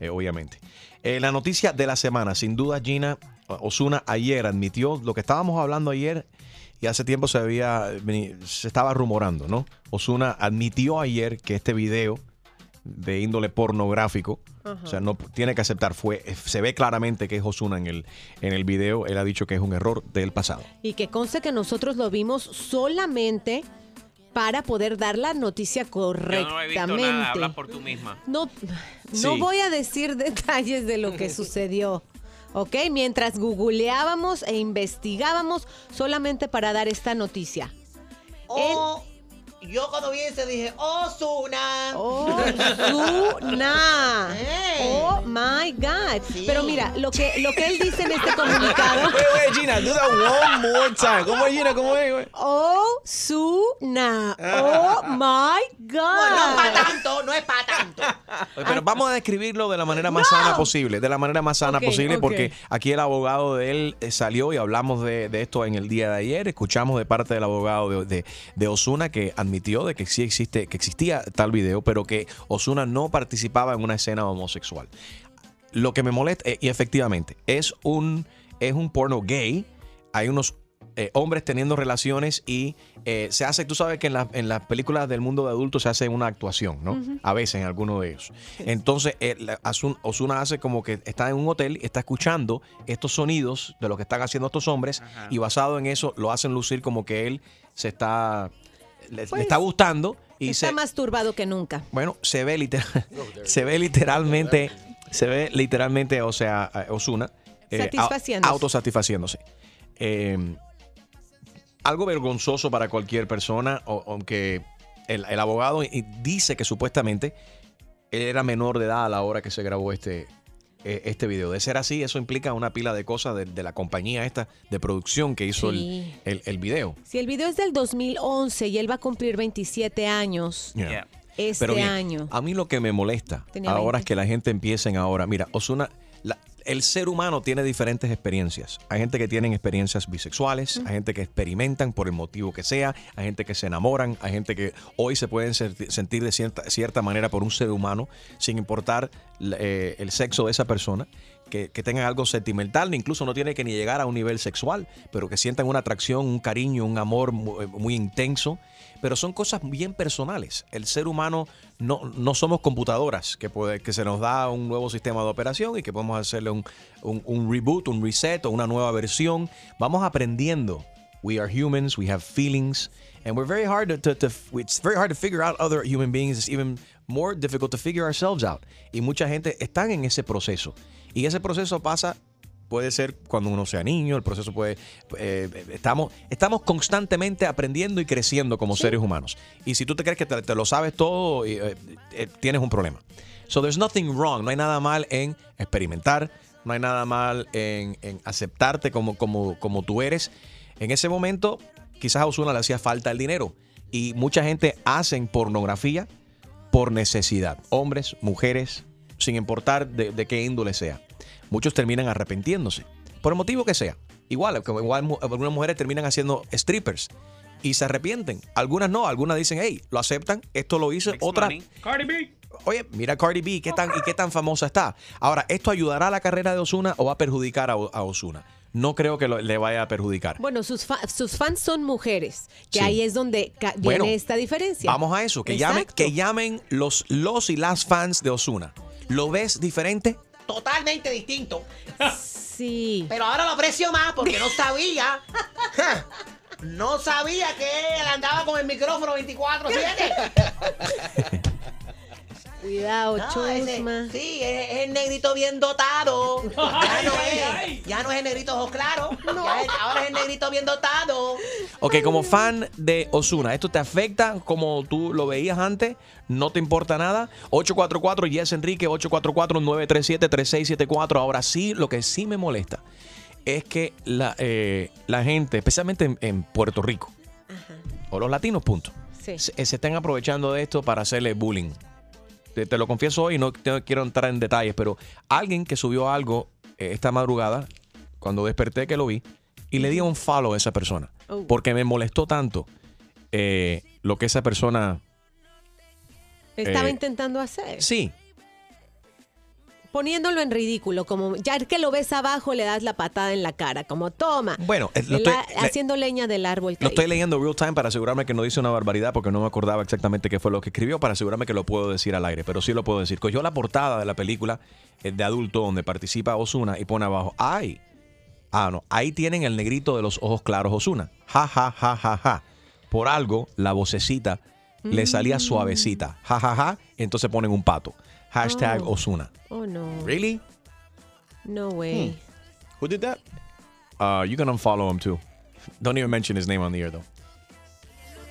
eh, obviamente. Eh, la noticia de la semana, sin duda, Gina Osuna ayer admitió lo que estábamos hablando ayer y hace tiempo se había se estaba rumorando, ¿no? Osuna admitió ayer que este video de índole pornográfico, o sea, no tiene que aceptar, fue se ve claramente que es Osuna en el en el video, él ha dicho que es un error del pasado. Y que conste que nosotros lo vimos solamente para poder dar la noticia Yo correctamente. no he visto nada, habla por tú misma. No, no Sí. voy a decir detalles de lo que sucedió. ¿Ok? Mientras googleábamos e investigábamos solamente para dar esta noticia. Oh, yo cuando vi ese dije, Osuna. Osuna. Eh. Oh my God. Pero mira, lo que, lo que él dice en este comunicado. Wait, wait, Gina, do that one more time. ¿Cómo es, Gina? ¿Cómo es? güey? Osuna. Oh my God. Bueno, no es para tanto, no es para tanto. Pero vamos a describirlo de la manera más sana posible, de la manera más sana posible, porque aquí el abogado de él eh, salió y hablamos de, de esto en el día de ayer. Escuchamos de parte del abogado de, de, de Osuna que admitió de que sí existe, que existía tal video, pero que Osuna no participaba en una escena homosexual. Lo que me molesta, eh, y efectivamente, es un, es un porno gay. Hay unos eh, hombres teniendo relaciones y eh, se hace, tú sabes que en, la- en las películas del mundo de adultos se hace una actuación, ¿no? A veces en alguno de ellos. Entonces, eh, Ozuna hace como que está en un hotel y está escuchando estos sonidos de lo que están haciendo estos hombres y basado en eso lo hacen lucir como que él se está, le, le Pues, está gustando y Está se, más turbado que nunca. bueno, se ve literal, se ve literalmente, se ve literalmente, o sea, a- Ozuna eh, Satisfaciéndose. au- autosatisfaciéndose. Eh, algo vergonzoso para cualquier persona, o- aunque el, el abogado dice que supuestamente él era menor de edad a la hora que se grabó este, eh, este video. De ser así, eso implica una pila de cosas de, de la compañía esta de producción que hizo el- Sí. el, el video. Si el video es del 2011 y él va a cumplir 27 años Yeah. este Pero bien, año. A mí lo que me molesta ahora 20. es que la gente empiecen ahora. Mira, Osuna, el ser humano tiene diferentes experiencias. Hay gente que tienen experiencias bisexuales, hay gente que experimentan por el motivo que sea, hay gente que se enamoran, hay gente que hoy se pueden ser- sentir de cierta, cierta manera por un ser humano, sin importar eh, el sexo de esa persona. Que, que tengan algo sentimental, incluso no tiene que ni llegar a un nivel sexual, pero que sientan una atracción, un cariño, un amor mu- muy, intenso pero son cosas bien personales. El ser humano no, no somos computadoras que, puede, que se nos da un nuevo sistema de operación y que podemos hacerle un, un- reboot, un reset o una nueva versión. Vamos aprendiendo. We are humans, we have feelings, and we're very hard to, to, to- it's very hard to figure out other human beings. It's even more difficult to figure ourselves out. Y mucha gente está en ese proceso. Y ese proceso pasa Puede ser cuando uno sea niño, el proceso puede... eh, estamos, estamos constantemente aprendiendo y creciendo como seres humanos. Y si tú te crees que te, te lo sabes todo, eh, eh, tienes un problema. So there's nothing wrong. No hay nada mal en experimentar. No hay nada mal en, en aceptarte como, como, como tú eres. En ese momento, quizás a Ozuna le hacía falta el dinero. Y mucha gente hacen pornografía por necesidad. Hombres, mujeres, sin importar de, de qué índole sea. Muchos terminan arrepintiéndose, por el motivo que sea. Igual, como igual algunas mujeres terminan haciendo strippers y se arrepienten. Algunas no, algunas dicen, hey, lo aceptan, esto lo hice, otra. Cardi B. Oye, mira Cardi B, ¿qué tan, ¿y qué tan famosa está? Ahora, ¿esto ayudará a la carrera de Osuna o va a perjudicar a, Osuna? No creo que lo- le vaya a perjudicar. Bueno, sus, fa- sus fans son mujeres, que Sí. ahí es donde viene Bueno, esta diferencia. Vamos a eso, que llamen, que llamen los, los y las fans de Osuna. ¿Lo ves diferente? Totalmente distinto. Sí. Pero ahora lo aprecio más porque no sabía. No sabía que él andaba con el micrófono 24-7. Cuidado, No, ese- sí, es, es el negrito bien dotado. Ya no es, ya no es el negrito ojos claros. ahora es el negrito bien dotado. Ok, como fan de Osuna, ¿esto te afecta como tú lo veías antes? ¿No te importa nada? 844 Yes Enrique, 844-937-3674. Ahora sí, lo que sí me molesta es que la, eh, la gente, especialmente en, en Puerto Rico, o los latinos, punto, Sí. se, se estén aprovechando de esto para hacerle bullying. Te, te lo confieso hoy, no te- quiero entrar en detalles, pero alguien que subió algo eh, esta madrugada, cuando desperté que lo vi, y le di un follow a esa persona, Oh. porque me molestó tanto eh, lo que esa persona... Estaba eh, intentando hacer. Sí, Poniéndolo en ridículo, como ya que lo ves abajo, le das la patada en la cara, como toma. bueno, eh, lo estoy, haciendo leña del árbol. lo estoy leyendo real time para asegurarme que no dice una barbaridad, porque no me acordaba exactamente qué fue lo que escribió, para asegurarme que lo puedo decir al aire, pero sí lo puedo decir. Cogió la portada de la película eh, de adulto donde participa Osuna y pone abajo, ¡ay! Ah, no, ahí tienen el negrito de los ojos claros Osuna. Ja, ja, ja, ja, ja. Por algo, la vocecita le salía Mm. suavecita. Ja, ja, ja. Entonces ponen un pato. Hashtag Oh. Osuna. Oh, no. ¿Really? No way. Who did that? Uh, you can unfollow him too. Don't even mention his name on the air though.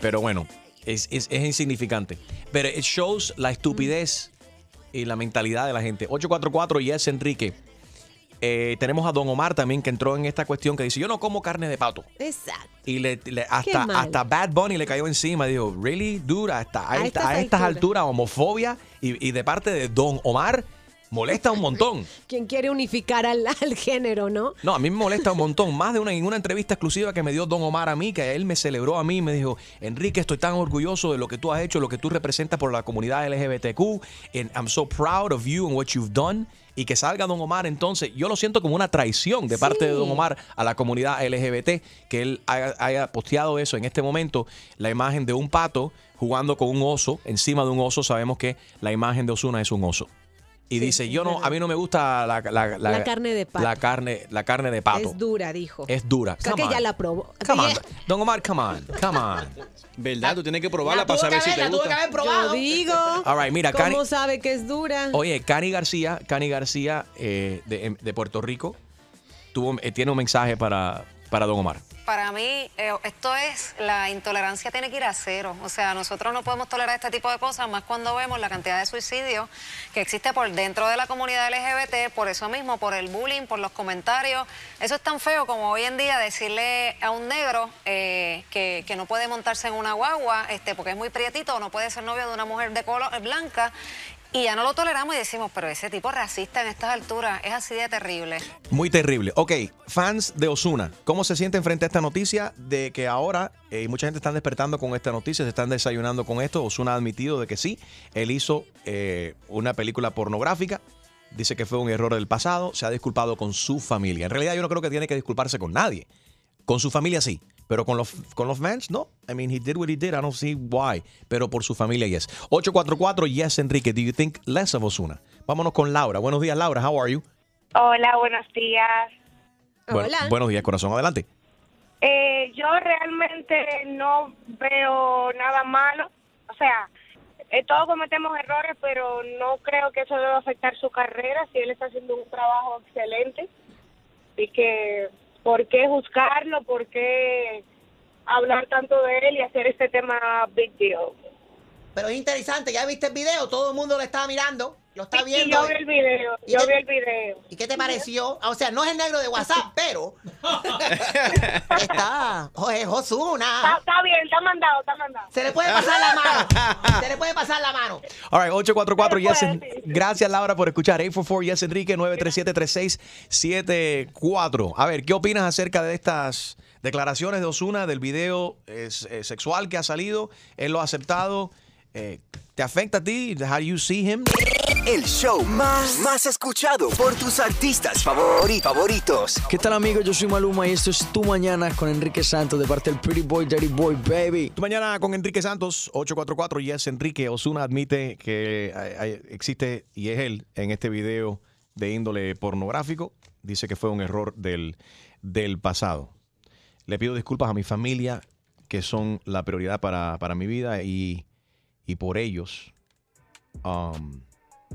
Pero bueno, es, es, es insignificante. Pero it shows la estupidez y la mentalidad de la gente. 844 Yes Enrique. Eh, tenemos a Don Omar también que entró en esta cuestión que dice, yo no como carne de pato. Exacto. Y le, le- hasta, hasta Bad Bunny le cayó encima. Dijo, really, dude, hasta, a, A esta- estas a estas alturas. alturas, homofobia. Y, y de parte de Don Omar, Molesta un montón. Quien quiere unificar al, al género, ¿no? No, a mí me molesta un montón. Más de una en una entrevista exclusiva que me dio Don Omar a mí, que él me celebró a mí, me dijo, Enrique, estoy tan orgulloso de lo que tú has hecho, lo que tú representas por la comunidad LGBTQ, and I'm so proud of you and what you've done. Y que salga Don Omar, entonces, yo lo siento como una traición de parte de Don Omar a la comunidad LGBT, que él haya, haya posteado eso en este momento, la imagen de un pato jugando con un oso, encima de un oso, sabemos que la imagen de Osuna es un oso. Y dice, yo no, a mí no me gusta la, la- La carne de pato. La carne, la carne de pato. Es dura, dijo. Es dura. O sea Come que ya on. la probó. Come on. Don Omar, come on. Come on. ¿Verdad? Tú tienes que La probarla para saber si te la gusta. que haber probado. Yo digo. All right, mira, ¿Cómo Cani- sabe que es dura? Oye, Cani García, Cani García eh, de, de Puerto Rico, tuvo, eh, tiene un mensaje para, para Don Omar. Para mí, eh, esto es, la intolerancia tiene que ir a cero. O sea, nosotros no podemos tolerar este tipo de cosas, más cuando vemos la cantidad de suicidios que existe por dentro de la comunidad LGBT, por eso mismo, por el bullying, por los comentarios. Eso es tan feo como hoy en día decirle a un negro eh, que, que no puede montarse en una guagua este, porque es muy prietito o no puede ser novio de una mujer de color blanca. Y ya no lo toleramos y decimos, pero ese tipo racista en estas alturas es así de terrible. Muy terrible. Ok, fans de Osuna, ¿cómo se sienten frente a esta noticia de que ahora eh, mucha gente está despertando con esta noticia, se están desayunando con esto? Osuna ha admitido de que sí, él hizo eh, una película pornográfica, dice que fue un error del pasado, se ha disculpado con su familia. En realidad yo no creo que tiene que disculparse con nadie. Con su familia sí, pero con los, con los fans no. I mean, he did what he did, I don't see why. Pero por su familia, yes. 844, yes, Enrique, do you think less of Osuna? Vámonos con Laura. Buenos días, Laura, how are you? Hola, buenos días. Bueno, buenos días, corazón, adelante. Eh, yo realmente no veo nada malo. O sea, eh, todos cometemos errores, pero no creo que eso deba afectar su carrera si él está haciendo un trabajo excelente. Y que, ¿por qué juzgarlo? ¿Por qué hablar tanto de él y hacer este tema big deal? Pero es interesante, ya viste el video, todo el mundo lo está mirando, lo está viendo. yo vi el video, ¿Y yo qué- vi el video. ¿Y qué te pareció? O sea, no es el negro de WhatsApp, pero está, oye, Osuna. Está, está bien, está mandado, está mandado. Se le puede pasar la mano. Se le puede pasar la mano. All right, 844 yes, En- Gracias, Laura, por escuchar. 844 yes, Enrique 937-3674. A ver, ¿qué opinas acerca de estas declaraciones de Osuna, del video eh, eh, sexual que ha salido? Él lo ha aceptado. Eh, ¿Te afecta a ti? How do you see him? El show más, más escuchado por tus artistas favori- favoritos. ¿Qué tal amigos? Yo soy Maluma y esto es Tu Mañana con Enrique Santos de parte del Pretty Boy, Daddy Boy, baby. Tu mañana con Enrique Santos, 844 yes, Enrique. Osuna admite que hay- hay- existe, y es él, en este video de índole pornográfico. Dice que fue un error del, del pasado. Le pido disculpas a mi familia, que son la prioridad para, para mi vida, y, y por ellos um,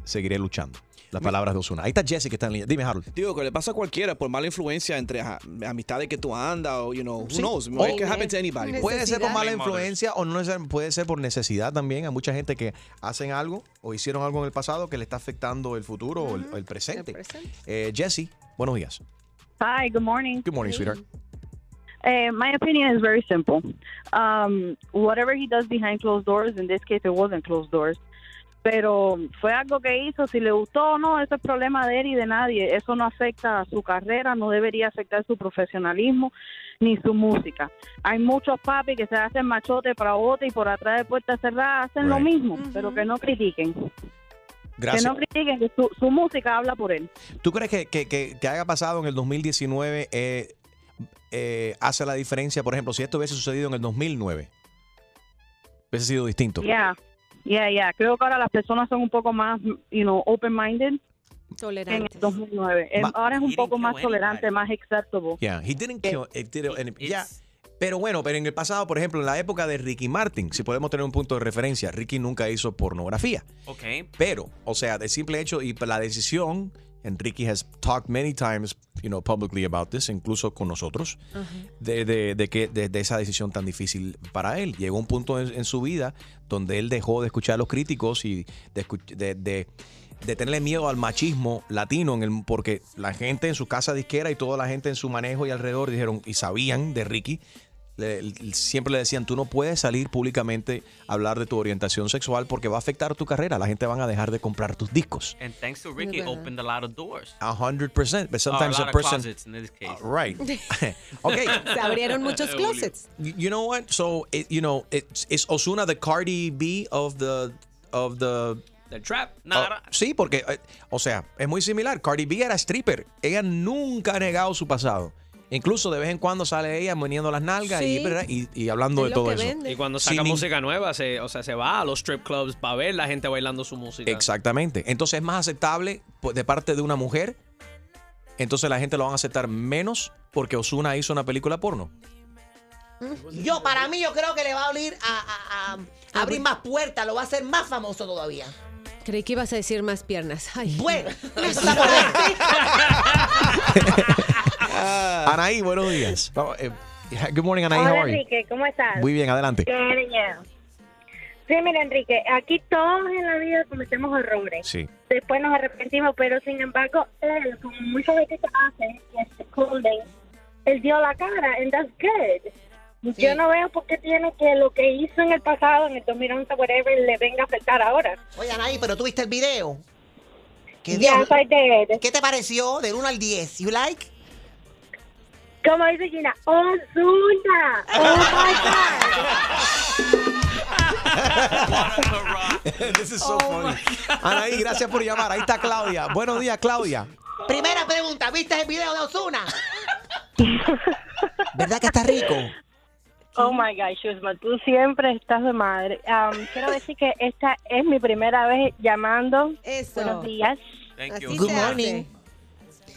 seguiré luchando. Las palabras de Osuna. Ahí está Jesse que está en línea. Dime, Harold. Digo, que le pasa a cualquiera por mala influencia entre amistades que tú andas o, you know, who Sí. knows. O- It can happen to anybody. Puede ser por mala influencia o no puede ser por necesidad también. Hay mucha gente que hacen algo o hicieron algo en el pasado que le está afectando el futuro o el, o el presente. Eh, Jesse, buenos días. Hi, good morning. Good morning, sweetheart. Uh, my opinion is very simple. Um, whatever he does behind closed doors, in this case it wasn't closed doors, pero fue algo que hizo, si le gustó o no, eso es problema de él y de nadie. Eso no afecta a su carrera, no debería afectar su profesionalismo ni su música. Hay muchos papis que se hacen machote para bote y por atrás de puertas cerradas hacen lo mismo, pero que no critiquen. Gracias. Que no critiquen, que su, su música habla por él. ¿Tú crees que, que, que- que haya pasado en el 2019 eh, eh, hace la diferencia? Por ejemplo, si esto hubiese sucedido en el 2009, hubiese sido distinto. Ya, ya, ya. Creo que ahora las personas son un poco más, you know, open-minded que en Tolerantes. el 2009. Eh, Ma- ahora es un poco más kill tolerante, más acceptable. Yeah, he didn't kill. it did- and- yeah. Pero bueno, pero en el pasado, por ejemplo, en la época de Ricky Martin, si podemos tener un punto de referencia, Ricky nunca hizo pornografía. Ok. Pero, o sea, de simple hecho y la decisión, Ricky has talked many times, you know, publicly about this, incluso con nosotros, de, de- de que de, de esa decisión tan difícil para él. Llegó un punto en, en su vida donde él dejó de escuchar a los críticos y de, escuch- de, de- de tenerle miedo al machismo latino, en el, porque la gente en su casa disquera y toda la gente en su manejo y alrededor dijeron y sabían de Ricky le- le- siempre le decían, tú no puedes salir públicamente a hablar de tu orientación sexual porque va a afectar tu carrera. La gente van a dejar de comprar tus discos. And thanks to Ricky, opened a lot of doors. A hundred percent, but sometimes a a lot of person... closets in this case. Right. okay. Se abrieron muchos closets. You know what? So it, you know, it's is Osuna the Cardi B of the of the The trap. Oh, sí, porque, eh, o sea, es muy similar. Cardi B era stripper. Ella nunca ha negado su pasado. Incluso de vez en cuando sale ella poniendo las nalgas y, Sí. ¿verdad? y, y hablando de todo eso. Y cuando saca música nueva, se, o sea, se va a los strip clubs para ver la gente bailando su música. Exactamente. Entonces es más aceptable pues, de parte de una mujer. Entonces la gente lo van a aceptar menos porque Osuna hizo una película porno. Yo, para mí, yo creo que le va a abrir a, a- a- a abrir más puertas, lo va a hacer más famoso todavía. Creí que ibas a decir más piernas. Ay. Bueno, Anaí, buenos días. Vamos, eh, good morning, Anaí. Hola How are you? Enrique, ¿cómo estás? Muy bien, adelante. Sí, mira Enrique, aquí todos en la vida cometemos errores. Sí. Después nos arrepentimos, pero sin embargo, él, como muchas veces hacen, y se esconden, él dio la cara, and that's good. Yo no veo por qué tiene que lo que hizo en el pasado, en el 2011, whatever, le venga a afectar ahora. Oye, Anaí, pero tú viste el video. ¿Qué, Yes, I did. ¿Qué te pareció del 1 al 10? ¿You like? Como dice Gina, Ozuna, oh my This is so funny. Anaí, gracias por llamar. Ahí está Claudia. Buenos días, Claudia. Primera pregunta, ¿viste el video de Osuna? ¿Verdad que está rico? Oh my God, Shuzma, tú siempre estás de madre. Um, quiero decir que esta es mi primera vez llamando. Buenos días. Thank you. Good morning.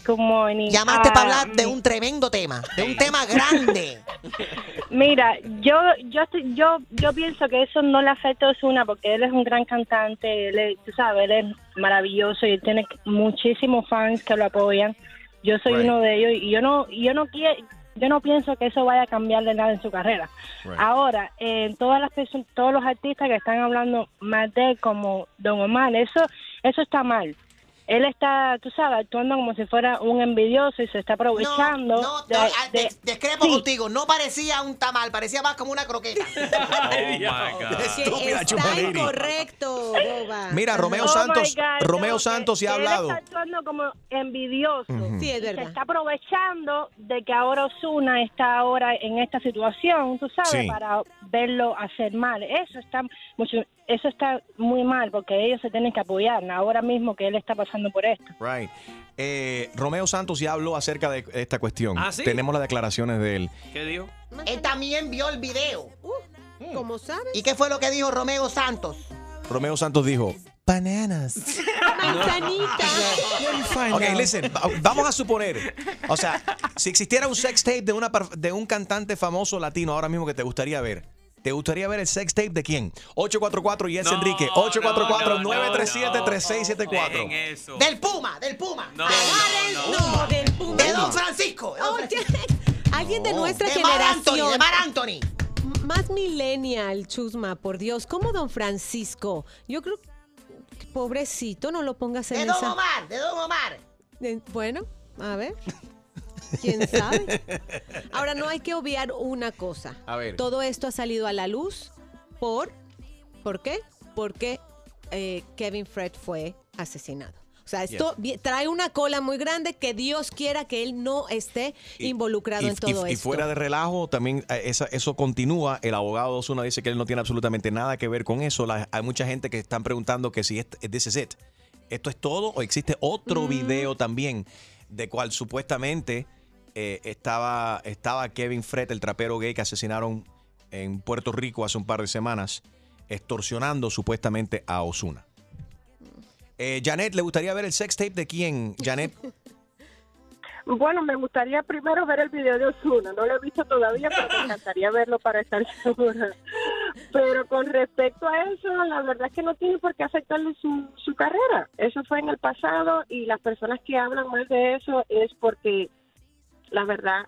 Good morning. Llamaste Ah, para hablar de un tremendo tema, de un tema grande. Mira, yo yo estoy- yo yo pienso que eso no le afecta a Ozuna porque él es un gran cantante, él es- tú sabes, él es maravilloso y él tiene muchísimos fans que lo apoyan. Yo soy Right. uno de ellos y yo no yo no quiero yo no pienso que eso vaya a cambiarle nada en su carrera. Right. Ahora, eh, todas las personas, todos los artistas que están hablando más de él como Don Omar, eso eso está mal. Él está, tú sabes, actuando como si fuera un envidioso y se está aprovechando. No, de- no, ah, de- discrepo contigo. No parecía un tamal, parecía más como una croqueta. Estúpida Está chupadiri. incorrecto, boba. Mira, Romeo Oh Santos, my God, Romeo no, Santos sí ha que él hablado. está actuando como envidioso. Sí, es Se verdad. está aprovechando de que ahora Osuna está ahora en esta situación, tú sabes, Sí. para verlo hacer mal. Eso está mucho, eso está muy mal porque ellos se tienen que apoyar ahora mismo que él está pasando por esto. Right. Eh, Romeo Santos ya habló acerca de esta cuestión. ¿Ah, sí? Tenemos las declaraciones de él. ¿Qué dijo? Él también vio el video. ¿Cómo sabes? ¿Y qué fue lo que dijo Romeo Santos? Romeo Santos dijo, bananas. Ok, listen, va- vamos a suponer, o sea, si existiera un sex tape de, una, de un cantante famoso latino ahora mismo que te gustaría ver, ¿te gustaría ver el sex tape de quién? 844 y es Enrique, 844-937-3674. Del Puma, del Puma. No, No, del Puma. De Don Francisco. de Don Francisco. Alguien de nuestra de Mar generación. Anthony, de Mar Anthony. Más millennial, Chusma, por Dios. ¿Cómo don Francisco? Yo creo que pobrecito, no lo pongas en De Don esa... Omar, de Don Omar. De- Bueno, a ver. ¿Quién sabe? Ahora, no hay que obviar una cosa. A ver. Todo esto ha salido a la luz por... ¿Por qué? Porque eh, Kevin Fred fue asesinado. O sea, esto trae una cola muy grande que Dios quiera que él no esté involucrado Y, en todo y- y esto. fuera de relajo, también eh, esa- eso continúa. El abogado de Ozuna dice que él no tiene absolutamente nada que ver con eso. La- hay mucha gente que están preguntando que si este- this is it. ¿Esto es todo o existe otro Mm. video también de cual supuestamente eh, estaba, estaba Kevin Fred, el trapero gay que asesinaron en Puerto Rico hace un par de semanas, extorsionando supuestamente a Osuna? Eh, Janet, ¿le gustaría ver el sex tape de quién, Janet? Bueno, me gustaría primero ver el video de Osuna. No lo he visto todavía, pero me encantaría verlo para estar segura. Pero con respecto a eso, la verdad es que no tiene por qué afectarle su, su carrera. Eso fue en el pasado y las personas que hablan más de eso es porque, la verdad,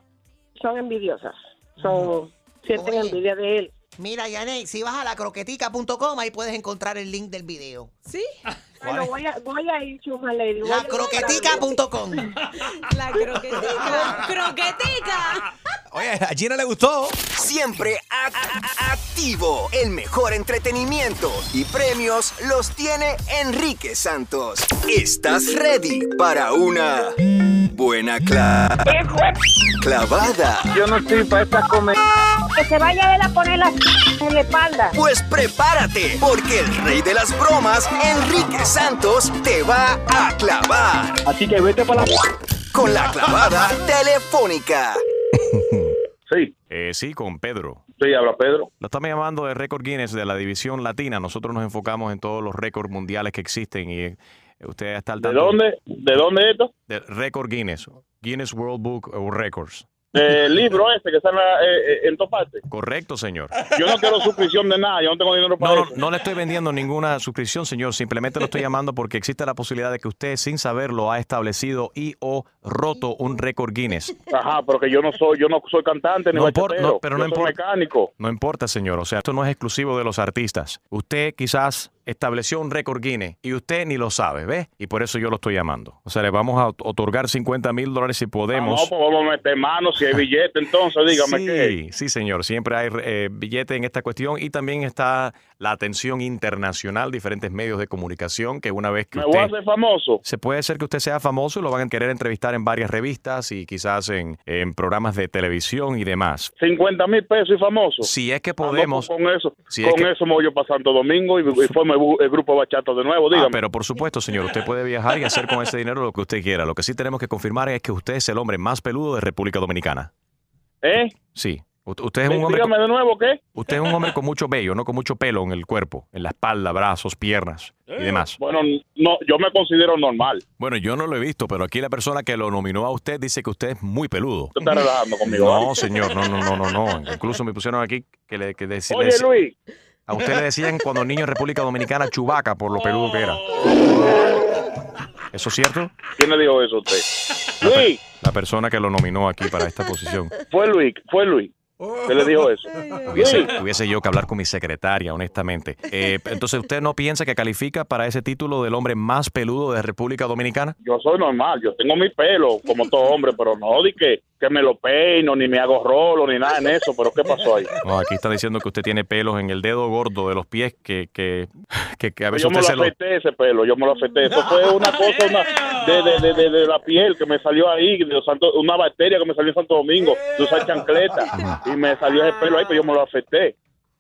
son envidiosas. Son, sienten Oye. envidia de él. Mira, Yanet, si vas a la croquetica.com, ahí puedes encontrar el link del video. ¿Sí? Bueno, voy a, voy a ir, Chuma Lady. La croquetica.com. La croquetica. croquetica. Oye, a Gina le gustó. Siempre a- a- activo. El mejor entretenimiento y premios los tiene Enrique Santos. ¿Estás ready para una buena cla- clavada? Yo no estoy para esta comedia. Que se vaya a él a poner la en la espalda. Pues prepárate, porque el rey de las bromas, Enrique Santos, te va a clavar. Así que vete para la... Con la clavada telefónica. Sí. Eh, sí, con Pedro. Sí, habla Pedro. Lo estamos llamando de Récord Guinness de la división latina. Nosotros nos enfocamos en todos los récords mundiales que existen y eh, usted está al ¿De dónde? ¿De dónde es esto? De Récord Guinness. Guinness World Book of Records. El libro ese que está en, la- eh, en todas partes. Correcto, señor. Yo no quiero suscripción de nada, yo no tengo dinero para No, no, eso. no le estoy vendiendo ninguna suscripción, señor. Simplemente lo estoy llamando porque existe la posibilidad de que usted, sin saberlo, ha establecido y o roto un récord Guinness. Ajá, pero que yo no soy, yo no soy cantante ni No importa, no, pero yo no soy importa. mecánico. No importa, señor. O sea, esto no es exclusivo de los artistas. Usted quizás estableció un récord Guinness y usted ni lo sabe, ¿ves? Y por eso yo lo estoy llamando. O sea, le vamos a otorgar 50 mil dólares si Ah, podemos. No, pues vamos a meter manos si hay billete, entonces dígame sí, qué. sí, señor. Siempre hay eh, billete en esta cuestión y también está la atención internacional, diferentes medios de comunicación que una vez que Me voy a usted... hacer famoso. Se puede ser que usted sea famoso y lo van a querer entrevistar en varias revistas y quizás en, en programas de televisión y demás. 50 mil pesos y famoso. Si es que Ah, no, podemos... pues con eso, si es con que- eso me voy yo para Santo Domingo y, y formo el, grupo Bachato de nuevo, Ah, dígame. pero por supuesto, señor, usted puede viajar y hacer con ese dinero lo que usted quiera. Lo que sí tenemos que confirmar es que usted es el hombre más peludo de República Dominicana. ¿Eh? Sí. Usted es un hombre... Dígame con- de nuevo, ¿qué? Usted es un hombre con mucho vello, no con mucho pelo en el cuerpo, en la espalda, brazos, piernas y demás. Bueno, no, yo me considero normal. Bueno, yo no lo he visto, pero aquí la persona que lo nominó a usted dice que usted es muy peludo. Tú estás relajando conmigo. No, ¿vale? señor, no, no, no, no, no. Incluso me pusieron aquí que le que deci- le Oye, Luis. A usted le decían cuando niño en República Dominicana chubaca por lo peludo que era. ¿Eso es cierto? ¿Quién le dijo eso a usted? Luis, La persona que lo nominó aquí para esta posición. fue Luis, fue Luis. ¿Qué le dijo eso? Hubiese yo que hablar con mi secretaria, honestamente. Eh, entonces, ¿usted no piensa que califica para ese título del hombre más peludo de República Dominicana? yo soy normal, yo tengo mi pelo como todo hombre, pero no di que, que me lo peino, ni me hago rolo, ni nada en eso, pero ¿qué pasó ahí? No, aquí está diciendo que usted tiene pelos en el dedo gordo de los pies que, que, que, que a veces Yo me usted lo se lo... afeité ese pelo, yo me lo afeité. Eso fue una cosa una, de, de, de, de- de la piel que me salió ahí, de Santo- una bacteria que me salió en Santo Domingo, de usar chancleta, y me salió ese pelo ahí, pero yo me lo afeité.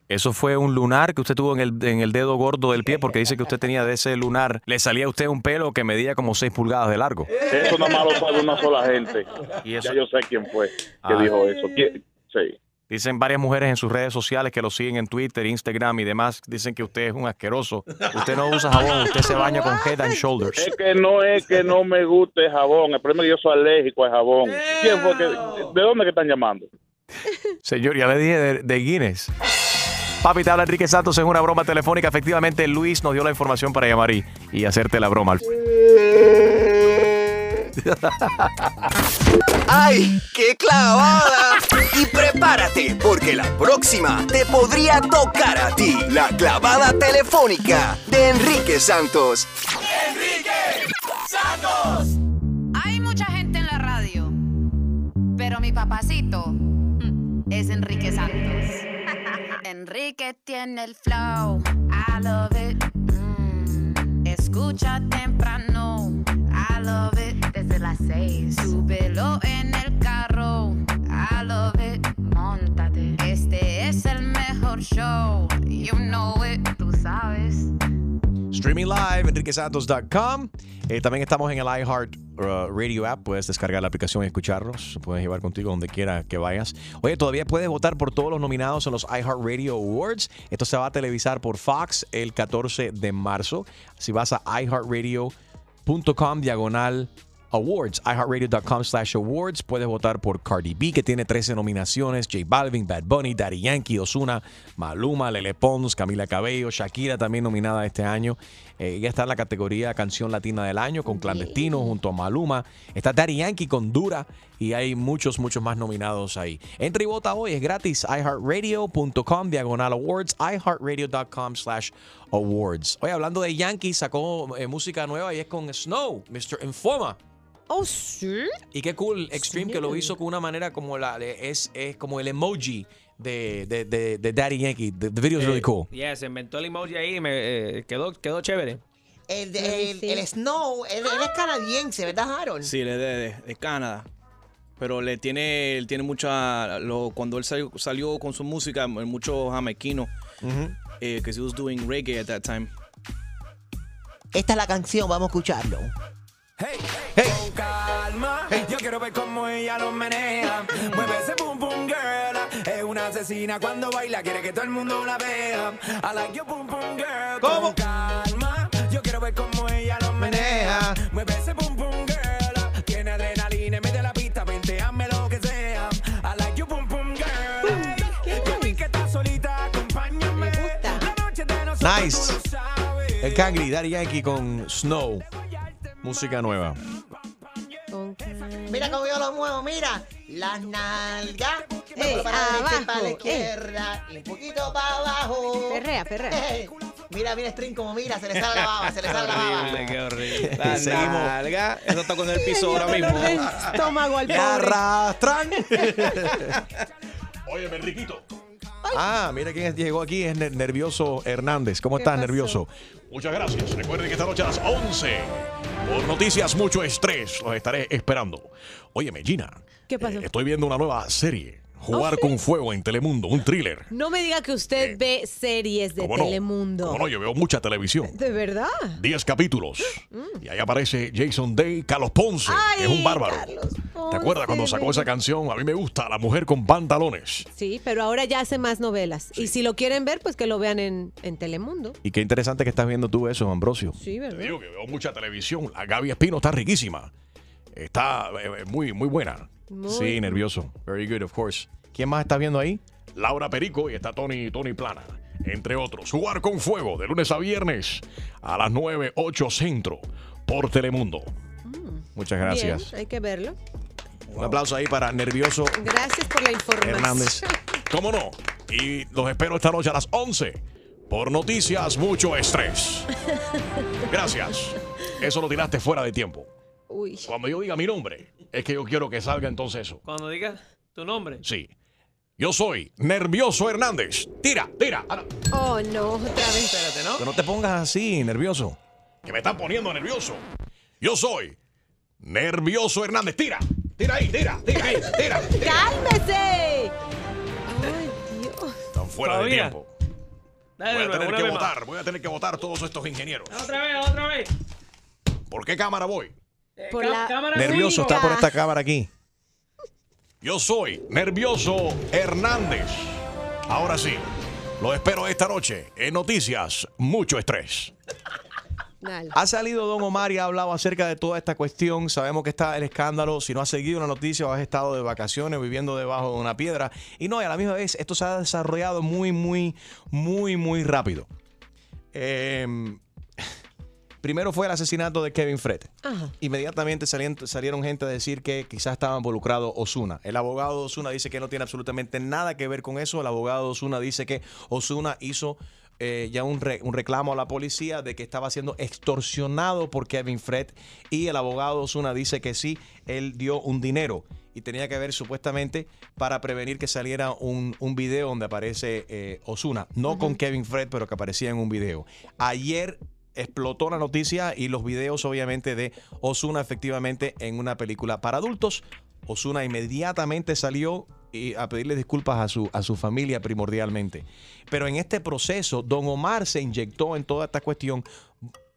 Eso fue un lunar que usted tuvo en el, en el dedo gordo del pie porque dice que usted tenía de ese lunar, le salía a usted un pelo que medía como 6 pulgadas de largo. Eso nada más lo sabe una sola gente. Y eso- Ya yo sé quién fue que Ah. dijo eso. ¿Quién? Sí. Dicen varias mujeres en sus redes sociales que lo siguen en Twitter, Instagram y demás. Dicen que usted es un asqueroso. Usted no usa jabón, usted se baña con Head and Shoulders. Es que no es que no me guste el jabón, el problema es que yo soy alérgico al jabón. ¿Quién fue que, ¿De dónde que están llamando? Señor, ya le dije de, de Guinness. Papi, te habla Enrique Santos en una broma telefónica. Efectivamente, Luis nos dio la información para llamar y, y hacerte la broma. ¡Ay, qué clavada! Y prepárate, porque la próxima te podría tocar a ti. La clavada telefónica de Enrique Santos. Enrique Santos. Hay mucha gente en la radio, pero mi papacito es Enrique Santos. Enrique tiene el flow, I love it. Mm, Escucha temprano, I love it. Desde las seis, súbelo en el carro, I love it. Montate, este es el mejor show, you know it, tú sabes. Streaming live, enriquesantos.com. Eh, también estamos en el iHeart uh, Radio app. Puedes descargar la aplicación y escucharnos. Puedes llevar contigo donde quiera que vayas. Oye, todavía puedes votar por todos los nominados en los iHeart Radio Awards. Esto se va a televisar por Fox el 14 de marzo. Si vas a iHeartRadio.com diagonal Awards, iHeartRadio.com slash awards. Puedes votar por Cardi B, que tiene 13 nominaciones, J Balvin, Bad Bunny, Daddy Yankee, Osuna, Maluma, Lele Pons, Camila Cabello, Shakira también nominada este año. Eh, ella está en la categoría Canción Latina del Año con Clandestino junto a Maluma. Está Daddy Yankee con Dura y hay muchos, muchos más nominados ahí. Entra y vota hoy, es gratis. iHeartRadio.com diagonal awards, iHeartRadio.com slash awards. Oye, hablando de Yankee, sacó eh, música nueva y es con Snow, Mr. Informa. Oh, sí. Y qué cool Extreme que lo hizo con una manera como la es, es como el emoji de, de, de, de Daddy Yankee. The, the video is really cool. Yeah, se inventó el emoji ahí y me eh, quedó, quedó chévere. El, de- el, el Snow, él, él es canadiense, ¿verdad, Harold? Sí, él es de, de- de Canadá. Pero le tiene, él tiene mucha. Lo, cuando él salió, salió con su música, mucho jamaiquino. eh, que he was doing reggae at that time. Esta es la canción, vamos a escucharlo. Con calma, yo quiero ver cómo ella lo menea. Mueve ese pum pum girl. Es una asesina cuando baila, quiere que todo el mundo la vea. I like your pum pum girl. Con calma, yo quiero ver cómo ella lo menea. Mueve ese pum pum girl. Tiene adrenalina, mete la pista, vente, hazme lo que sea. I like your pum pum girl. Vi que estás solita, acompáñame. La noche de nosotros Nice. El Cangri, Daddy Yankee con Snow. Música nueva. Mira cómo yo lo muevo, mira. Las nalgas. Me Ey, muevo para la derecha y abajo, para la ey. izquierda. Y un poquito para abajo. Perrea, perrea. Ey, Mira, mira, String, como mira, se le sale la baba, se le sale la baba. Horrible, qué horrible. La Seguimos. nalga, Eso está con el piso ahora mismo. estómago al Me pobre. arrastran. Oye, Enriquito. Ah, mira quién llegó aquí, es Ner- Nervioso Hernández. ¿Cómo ¿Qué estás? Nervioso? Muchas gracias. Recuerden que esta noche a las 11, por noticias, mucho estrés, los estaré esperando. Oye, Gina, ¿Qué pasó? estoy viendo una nueva serie, Jugar ¿Oh, con Fuego en Telemundo, un thriller. No me diga que usted ve series de ¿Cómo no? Telemundo. ¿Cómo no? Yo veo mucha televisión. ¿De verdad? 10 capítulos. Y ahí aparece Jason Day, Carlos Ponce, que es un bárbaro. ¿Te acuerdas cuando sacó esa canción? A mí me gusta La mujer con pantalones. Sí, pero ahora ya hace más novelas. Y si lo quieren ver, pues que lo vean en, en Telemundo. Y qué interesante que estás viendo tú eso, Ambrosio. Sí, Te ¿verdad? digo que veo mucha televisión. La Gaby Espino está riquísima. Está eh, eh, muy, muy buena. Muy Sí, nervioso. Very good, of course. ¿Quién más estás viendo ahí? Laura Perico y está Tony, Tony Plana. Entre otros, Jugar con Fuego de lunes a viernes a las 9, 8 centro por Telemundo. Muchas gracias. Bien, hay que verlo. Un aplauso ahí para Nervioso Gracias por la información. Hernández. ¿Cómo no? Y los espero esta noche a las 11 por Noticias Mucho Estrés. Gracias. Eso lo tiraste fuera de tiempo. Uy. Cuando yo diga mi nombre, es que yo quiero que salga entonces eso. Cuando digas tu nombre. Sí. Yo soy Nervioso Hernández. Tira, tira. Ah. Oh, no, otra vez. Espérate, ¿no? Que no te pongas así, nervioso. Que me están poniendo nervioso. Yo soy Nervioso Hernández. Tira, tira ahí, tira, tira ahí, tira. tira. ¡Cálmese! Ay, Dios. Están fuera de tiempo. Dale Voy a tener que más. votar, voy a tener que votar todos estos ingenieros. Otra vez, otra vez. ¿Por qué cámara voy? Por Cá- la cámara Nervioso está por esta cámara aquí. Yo soy Nervioso Hernández. Ahora sí, lo espero esta noche en Noticias Mucho Estrés. Dale. Ha salido Don Omar y ha hablado acerca de toda esta cuestión. Sabemos que está el escándalo. Si no has seguido la noticia o has estado de vacaciones viviendo debajo de una piedra. Y no, y a la misma vez esto se ha desarrollado muy, muy, muy, muy rápido. Em, primero fue el asesinato de Kevin Fred. Ajá. Inmediatamente salieron, salieron gente a decir que quizás estaba involucrado Osuna. El abogado de Osuna dice que no tiene absolutamente nada que ver con eso. El abogado de Osuna dice que Osuna hizo eh, ya un, re- un reclamo a la policía de que estaba siendo extorsionado por Kevin Fred. Y el abogado Osuna dice que sí, él dio un dinero. Y tenía que ver supuestamente para prevenir que saliera un, un video donde aparece eh, Osuna. No con Kevin Fred, pero que aparecía en un video. Ayer explotó la noticia y los videos obviamente de Osuna efectivamente en una película para adultos. Osuna inmediatamente salió y a pedirle disculpas a su, a su familia primordialmente. Pero en este proceso, Don Omar se inyectó en toda esta cuestión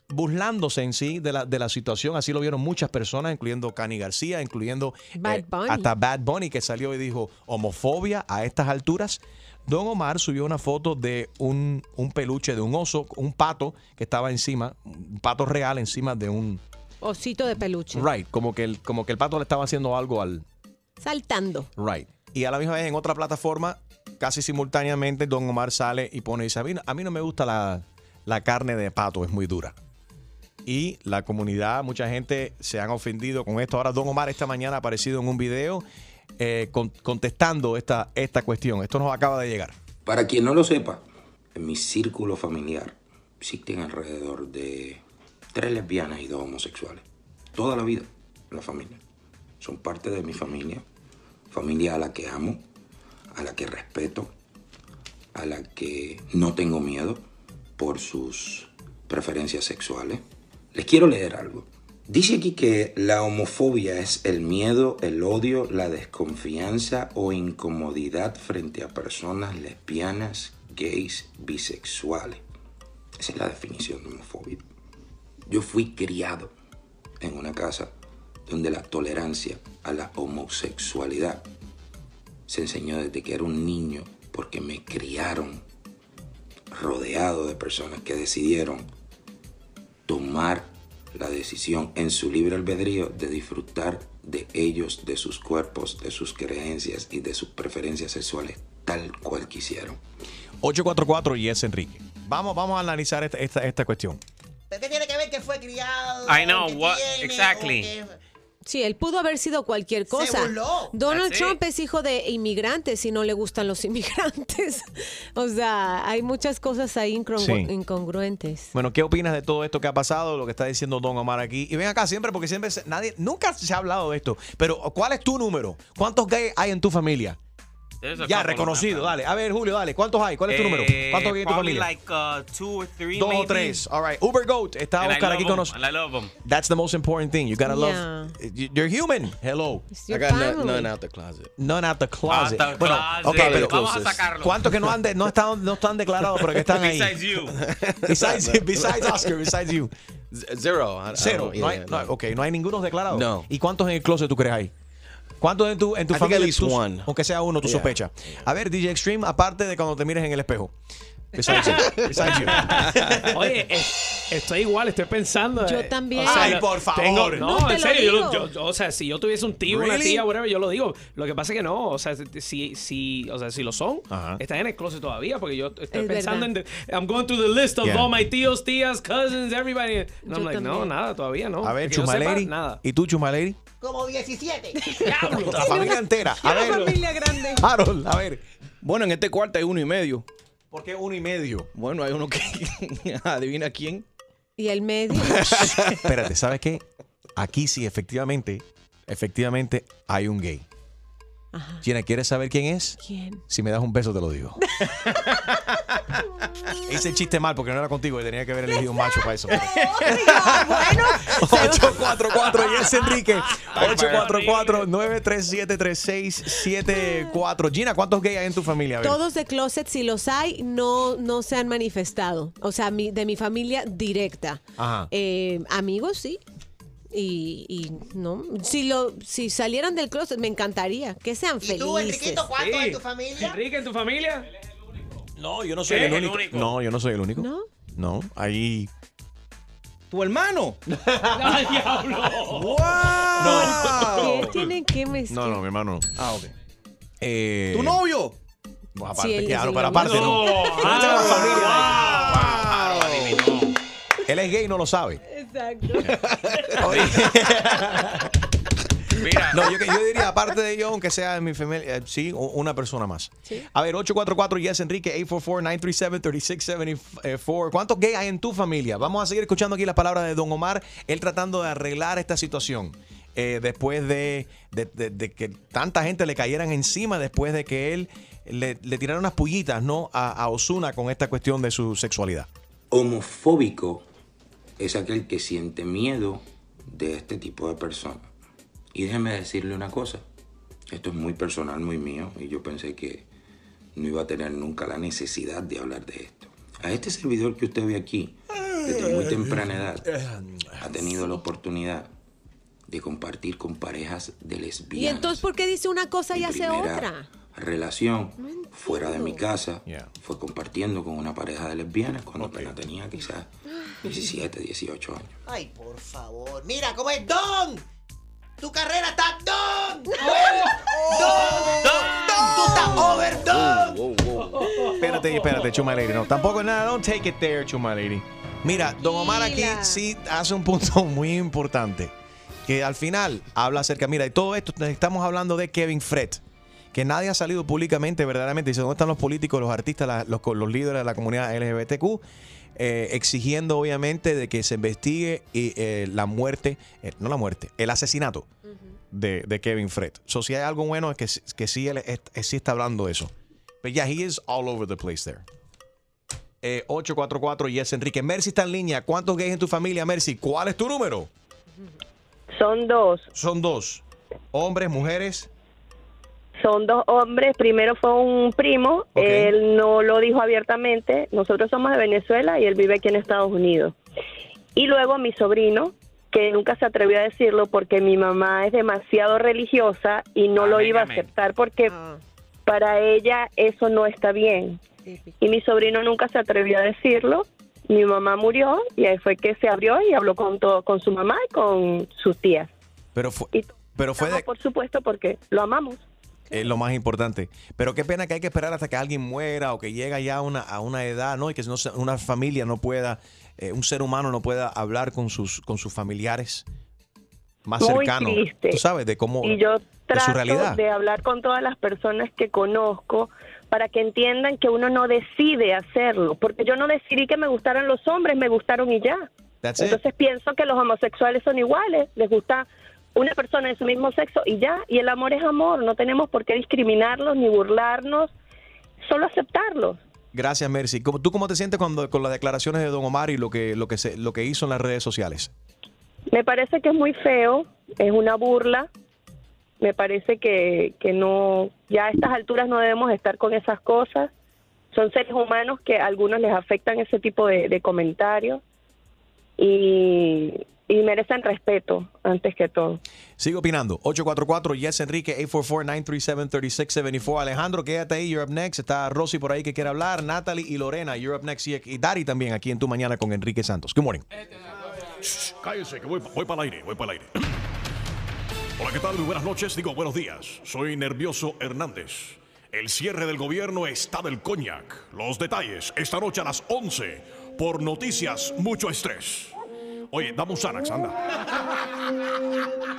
burlándose en sí de la, de la situación. Así lo vieron muchas personas, incluyendo Cani García, incluyendo Bad eh, hasta Bad Bunny, que salió y dijo homofobia a estas alturas. Don Omar subió una foto de un, un peluche de un oso, un pato que estaba encima, un pato real encima de un... Osito de peluche. Right, como que el, como que el pato le estaba haciendo algo al... Saltando. Right. Y a la misma vez en otra plataforma, casi simultáneamente, Don Omar sale y pone y dice, a mí, no- a mí no me gusta la, la carne de pato, es muy dura. Y la comunidad, mucha gente se han ofendido con esto. Ahora Don Omar esta mañana ha aparecido en un video eh, con- contestando esta, esta cuestión. Esto nos acaba de llegar. Para quien no lo sepa, en mi círculo familiar existen alrededor de tres lesbianas y dos homosexuales. Toda la vida. la familia. Son parte de mi familia. Familia a la que amo, a la que respeto, a la que no tengo miedo por sus preferencias sexuales. Les quiero leer algo. Dice aquí que la homofobia es el miedo, el odio, la desconfianza o incomodidad frente a personas lesbianas, gays, bisexuales. Esa es la definición de homofobia. Yo fui criado en una casa donde la tolerancia a la homosexualidad se enseñó desde que era un niño porque me criaron rodeado de personas que decidieron tomar la decisión en su libre albedrío de disfrutar de ellos, de sus cuerpos, de sus creencias y de sus preferencias sexuales tal cual quisieron. 844 y es Enrique. Vamos, vamos a analizar esta, esta, esta cuestión. ¿Pero qué tiene que ver que fue criado? I know, what- tiene, exactly. Sí, él pudo haber sido cualquier cosa. Donald That's Trump es hijo de inmigrantes y no le gustan los inmigrantes. o sea, hay muchas cosas ahí incongru- Sí. incongruentes. Bueno, ¿qué opinas de todo esto que ha pasado, lo que está diciendo Don Omar aquí? Y ven acá siempre, porque siempre se- nadie, nunca se ha hablado de esto. Pero, ¿cuál es tu número? ¿Cuántos gays hay en tu familia? There's a Ya, reconocido, them. dale. A ver, Julio, dale. ¿Cuántos hay? ¿Cuál es tu número? Eh, ¿Cuántos gays en tu familia? like uh, two or three, Dos o tres. All right. Uber Goat está And Oscar aquí con nosotros. and I love 'em. That's the most important thing. You gotta love. You're human. Hello. I got none, none out the closet. None out the closet. Out the bueno, closet. ok, pero Vamos a sacarlo. ¿cuántos que no, han de- no, están, no están declarados, pero que están ahí? Besides you. besides, besides Oscar, besides you. Z- Zero. Cero. no hay, yeah, no, ok, no hay ninguno declarado. No. ¿Y cuántos en el closet tú crees ahí? ¿Cuántos en tu, en tu I familia? tú-. Aunque sea uno, tú Yeah. sospechas. A ver, DJ Extreme, aparte de cuando te mires en el espejo. Besides you. Besides you. Oye, es- estoy igual, estoy pensando. Yo eh, también. Ay, por favor. tengo- no, No, te en lo serio, yo, digo. yo- yo- o sea, si yo tuviese un tío, una Really? tía, whatever, yo lo digo. Lo que pasa es que no, o sea, si, si, o sea, si lo son, Ajá. están en el closet todavía, porque yo estoy Es pensando verdad. en, the- I'm going through the list of Yeah. all my tíos, tías, cousins, everybody. And I'm like, no, también. nada, todavía no. A ver, Que yo sepa, Chumaleri. Nada. ¿Y tú, Chumaleri? Como 17. La familia entera. A Una ver, familia grande. Harold, a ver. Bueno, en este cuarto hay uno y medio. ¿Por qué uno y medio? Bueno, hay uno que adivina quién. Y el medio. Espérate, ¿sabes qué? Aquí sí, efectivamente, efectivamente hay un gay. Gina, ¿quieres saber quién es? ¿Quién? Si me das un beso te lo digo. Hice el chiste mal porque no era contigo y tenía que haber elegido un macho para eso. 844 y es Enrique. 844-937-3674. Gina, ¿cuántos gays hay en tu familia? A ver. Todos de closet, si los hay, no, no se han manifestado. O sea, mi- de mi familia directa. Ajá. Eh, amigos, sí. Y, y no, si lo, si salieran del closet, me encantaría que sean ¿Y felices. tú, Enriquito, cuántos Sí. en tu familia? Enrique, ¿en tu familia? No, yo no soy el El único. único. No, yo no soy el único. ¿No? No, ahí. ¿Tu hermano? ¡Ay, diablo! ¿Qué tienen que mezclar? No, no, mi hermano. no. Ah, ok. Eh, ¿Tu novio? Bueno, aparte, Sí, él claro, es pero el aparte no. No. No. Wow, adivinó. Él es gay y no lo sabe. Exacto. Mira, No, yo, que- yo diría, aparte de yo, aunque sea en mi familia, eh, sí, una persona más. A ver, 844 Yes Enrique, 844-937-3674. ¿Cuántos gays hay en tu familia? Vamos a seguir escuchando aquí las palabras de Don Omar, él tratando de arreglar esta situación. eh, después de, de- de- de que tanta gente le cayeran encima, después de que él le, le tirara unas pullitas ¿no? a, a Osuna con esta cuestión de su sexualidad. Homofóbico es aquel que siente miedo de este tipo de personas. Y déjeme decirle una cosa, esto es muy personal, muy mío, y yo pensé que no iba a tener nunca la necesidad de hablar de esto. A este servidor que usted ve aquí, desde muy temprana edad, ha tenido la oportunidad de compartir con parejas de ¿Y lesbianas. entonces por qué dice una cosa y hace otra? Relación fuera de mi casa fue compartiendo con una pareja de lesbianas cuando apenas tenía quizás 17, 18 años. Ay, por favor. Mira cómo es Don. Tu carrera está Don. Don. Don. Tú estás over Don. Espérate, espérate, Chuma Lady. No, tampoco nada. Don't take it there, Chuma Lady. Mira, Don Omar aquí sí hace un punto muy importante. Que al final habla acerca, mira, de todo esto estamos hablando de Kevin Fred. Que nadie ha salido públicamente, verdaderamente. Dice, ¿dónde están los políticos, los artistas, la- los, los líderes de la comunidad LGBTQ? eh, exigiendo obviamente de que se investigue y, eh, la muerte, eh, no la muerte, el asesinato de, de Kevin Fred. So, si hay algo bueno es que, sí- que sí, él es- es- sí está hablando de eso. Pero yeah, he is all over the place there. Eh, 844 Yes Enrique. Mercy está en línea. ¿Cuántos gays en tu familia, Mercy? ¿Cuál es tu número? Son dos. Son dos. Hombres, mujeres. Son dos hombres. Primero fue un primo. Él no lo dijo abiertamente. Nosotros somos de Venezuela y él vive aquí en Estados Unidos. Y luego mi sobrino, que nunca se atrevió a decirlo porque mi mamá es demasiado religiosa y no lo iba a amén. aceptar porque para ella eso no está bien. Y mi sobrino nunca se atrevió a decirlo. Mi mamá murió y ahí fue que se abrió y habló con todo, con su mamá y con sus tías. Pero fue, pero fue de, Por supuesto, porque lo amamos. Es lo más importante. Pero qué pena que hay que esperar hasta que alguien muera o que llega ya a una, a una edad, ¿no? Y que no una familia no pueda, eh, un ser humano no pueda hablar con sus, con sus familiares más Muy cercanos. triste. Tú sabes, de cómo. Y yo de su trato realidad. de hablar con todas las personas que conozco para que entiendan que uno no decide hacerlo, porque yo no decidí que me gustaran los hombres, me gustaron y ya. That's it. Entonces pienso que los homosexuales son iguales, les gusta una persona de su mismo sexo y ya, y el amor es amor, no tenemos por qué discriminarlos ni burlarnos, solo aceptarlos. Gracias, Mercy. ¿Cómo- ¿Tú cómo te sientes cuando, con las declaraciones de Don Omar y lo que, lo, que se, lo que hizo en las redes sociales? Me parece que es muy feo, es una burla. Me parece que, que no, ya a estas alturas no debemos estar con esas cosas. Son seres humanos que a algunos les afectan ese tipo de, de comentarios y, y merecen respeto antes que todo. Sigo opinando. 844 Yes Enrique 844-937-3674. Alejandro, quédate ahí. You're up next. Está Rosy por ahí que quiere hablar. Natalie y Lorena, you're up next. Y, y Dari también aquí en tu mañana con Enrique Santos. Good morning. Shh, Cállense, que voy, voy para el aire, voy para el aire. Hola, ¿qué tal? Muy buenas noches, digo buenos días. Soy Nervioso Hernández. El cierre del gobierno está del coñac. Los detalles esta noche a las 11 por Noticias Mucho Estrés. Oye, dame un Xanax, anda.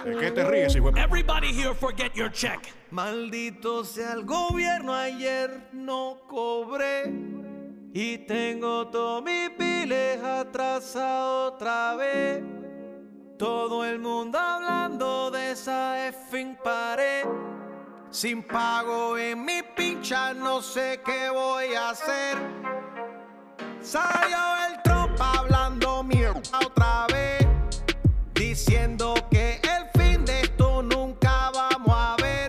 ¿De qué te ríes, hijo de- Everybody here forget your check. Maldito sea el gobierno, ayer no cobré. Y tengo todo mi piles atrasado otra vez. Todo el mundo hablando de esa effing pared. Sin pago en mi pincha, no sé qué voy a hacer. Salió el Que el fin de esto nunca vamos a ver.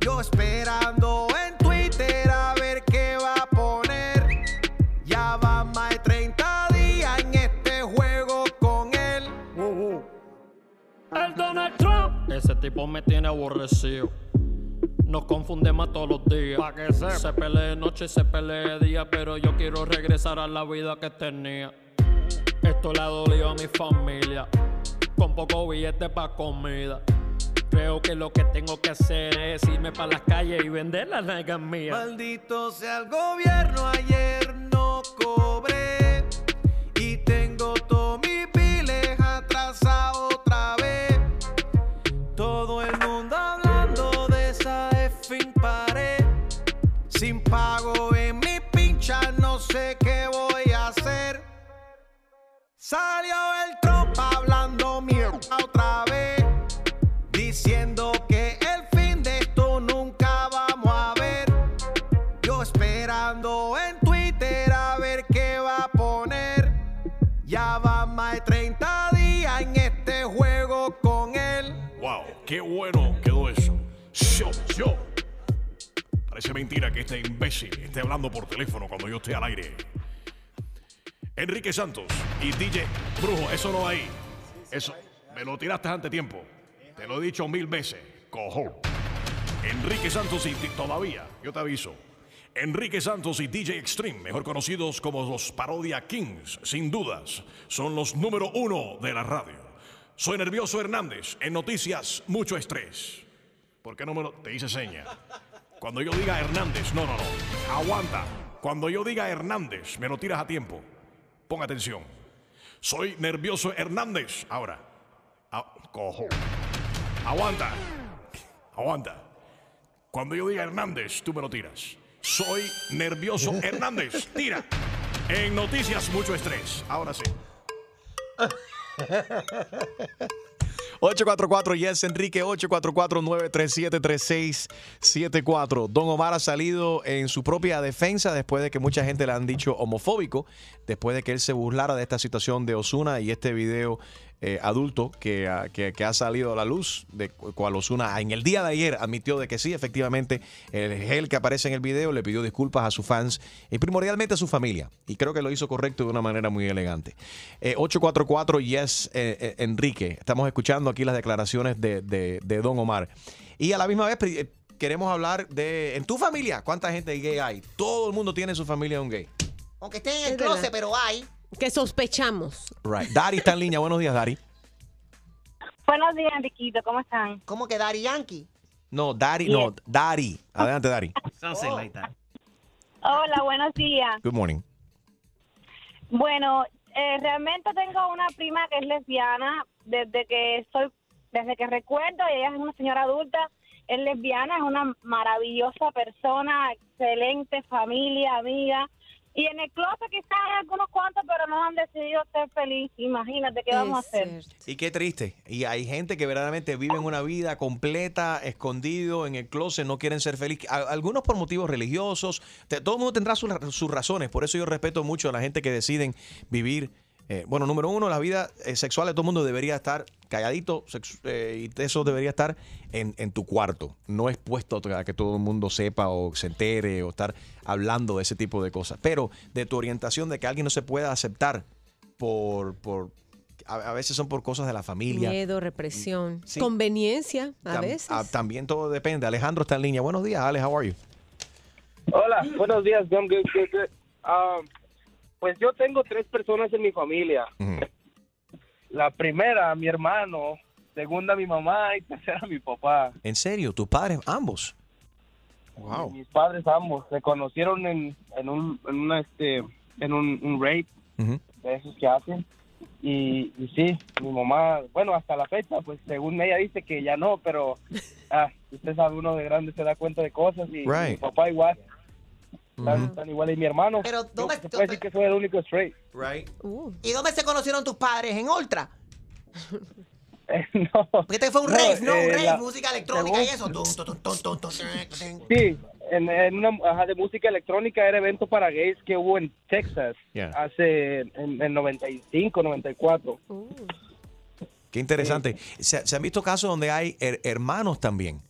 Yo esperando en Twitter a ver qué va a poner. Ya va más de 30 días en este juego con él. El Donald Trump. Ese tipo me tiene aborrecido. Nos confundemos todos los días. Pa' que sepa. Se pelee de noche, se pelee de día, pero yo quiero regresar a la vida que tenía. Esto le ha dolido a mi familia. Con poco billete pa' comida. Creo que lo que tengo que hacer es irme para las calles y vender las nalgas mías. Maldito sea el gobierno, ayer no cobré. Y tengo todo mi piles atrasado otra vez. Todo el mundo hablando de esa effing pared. Sin pago en mi pincha, no sé qué voy a hacer. Salió Parece mentira que este imbécil esté hablando por teléfono cuando yo esté al aire. Enrique Santos y DJ Brujo, eso no ahí. Eso, me lo tiraste ante tiempo. Te lo he dicho mil veces. Cojo. Enrique Santos y todavía, yo te aviso. Enrique Santos y DJ Extreme, mejor conocidos como los Parodia Kings, sin dudas, son los número uno de la radio. Soy Nervioso Hernández, en noticias, mucho estrés. ¿Por qué no me lo.? Te hice seña. Cuando yo diga Hernández, no, no, no. Aguanta. Cuando yo diga Hernández, me lo tiras a tiempo. Pon atención. Soy Nervioso Hernández. Ahora. Ah, cojo. Aguanta. Aguanta. Cuando yo diga Hernández, tú me lo tiras. Soy Nervioso Hernández. Tira. En noticias, mucho estrés. Ahora sí. 844 Yes Enrique 844-937-3674. Don Omar ha salido en su propia defensa después de que mucha gente le han dicho homofóbico, después de que él se burlara de esta situación de Osuna y este video eh, adulto que, ha- que- que ha salido a la luz, de cu- cual Osuna en el día de ayer admitió de que sí, efectivamente, el gel que aparece en el video le pidió disculpas a sus fans y primordialmente a su familia. Y creo que lo hizo correcto de una manera muy elegante. Eh, 844 Yes eh, eh, Enrique. Estamos escuchando aquí las declaraciones de, de- de Don Omar. Y a la misma vez eh, queremos hablar de, en tu familia, ¿cuánta gente gay hay? Todo el mundo tiene en su familia un gay. Aunque esté en el Es closet, verdad. pero hay. Que sospechamos. Right. Dari está en línea. Buenos días, Dari. Buenos días, Enriquito, ¿cómo están? ¿Cómo que Daddy Yankee? No, Dari, no, Dari. Adelante, Dari. Something like that. Hola, buenos días. Good morning. Bueno, eh, realmente tengo una prima que es lesbiana desde que soy, desde que recuerdo, y ella es una señora adulta, es lesbiana, es una maravillosa persona, excelente familia, amiga. Y en el closet quizás hay algunos cuantos, pero no han decidido ser feliz. Imagínate qué vamos a hacer. Y qué triste. Y hay gente que verdaderamente viven una vida completa, escondido en el closet, no quieren ser felices. A- Algunos por motivos religiosos. Todo el mundo tendrá sus, sus razones. Por eso yo respeto mucho a la gente que deciden vivir. Eh, bueno, número uno, la vida eh, sexual de todo el mundo debería estar calladito eh, y eso debería estar en, en tu cuarto, no expuesto a que todo el mundo sepa o se entere o estar hablando de ese tipo de cosas. Pero de tu orientación, de que alguien no se pueda aceptar por, por a, veces son por cosas de la familia. Miedo, represión, Sí. conveniencia a Tam- veces. ah, también todo depende. Alejandro está en línea. Buenos días, Alex. How are you? Hola, buenos días, John. Good, good, good. Pues yo tengo tres personas en mi familia. La primera, mi hermano. Segunda, mi mamá. Y tercera, mi papá. ¿En serio? ¿Tus padres ambos? Wow. Mis padres ambos se conocieron en, en un, en una, este, en un, un de esos que hacen. Y, y sí, mi mamá, bueno, hasta la fecha, pues según ella dice que ya no, pero ah, usted sabe, uno de grande se da cuenta de cosas y, y mi papá igual. Están, están igual y mi hermano. Pero, yo- ¿dónde- se puede decir que soy el único straight. Right. ¿Y dónde se conocieron tus padres? ¿En Ultra? no. Porque este fue un No, rave, ¿no? Un eh, rave, la- música electrónica y eso. Sí, en, en una ajá, de música electrónica era evento para gays que hubo en Texas Yeah. hace en, en 95, 94. Qué interesante. Se, se han visto casos donde hay her- hermanos también.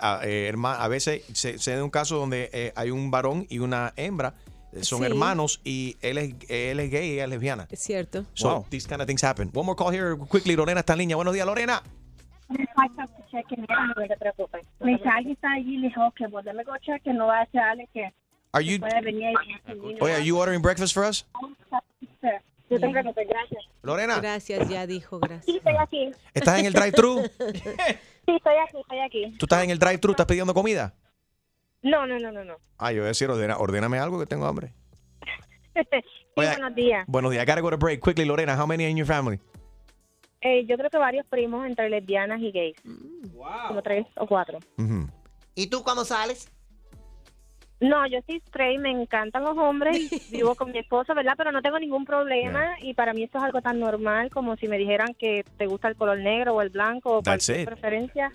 A, eh, herma- a veces se, se da un caso donde eh, hay un varón y una hembra. eh, Son Sí. hermanos y él es, él es gay y ella es lesbiana. Es cierto. So, these kind of things happen. One more call here quickly. Lorena está en línea. Buenos días, Lorena. A a Are you, oye, are you ordering breakfast for us? Yo te preocupes, gracias. Lorena. Gracias, ya dijo, gracias. Sí, estoy aquí. ¿Estás en el drive-thru? Sí, estoy aquí, estoy aquí. ¿Tú estás en el drive-thru? ¿Estás pidiendo comida? No, no, no, no, no. Ah, yo voy a decir, ordena, ordéname algo que tengo hambre. sí, Oye, buenos días. Buenos días. I gotta go to break. Quickly, Lorena, how many in your family? Eh, yo creo que varios primos entre lesbianas y gays. Como tres o cuatro. ¿Y tú cuando sales? No, yo soy straight, me encantan los hombres, vivo con mi esposo, ¿verdad? Pero no tengo ningún problema y para mí esto es algo tan normal como si me dijeran que te gusta el color negro o el blanco o That's cualquier preferencia.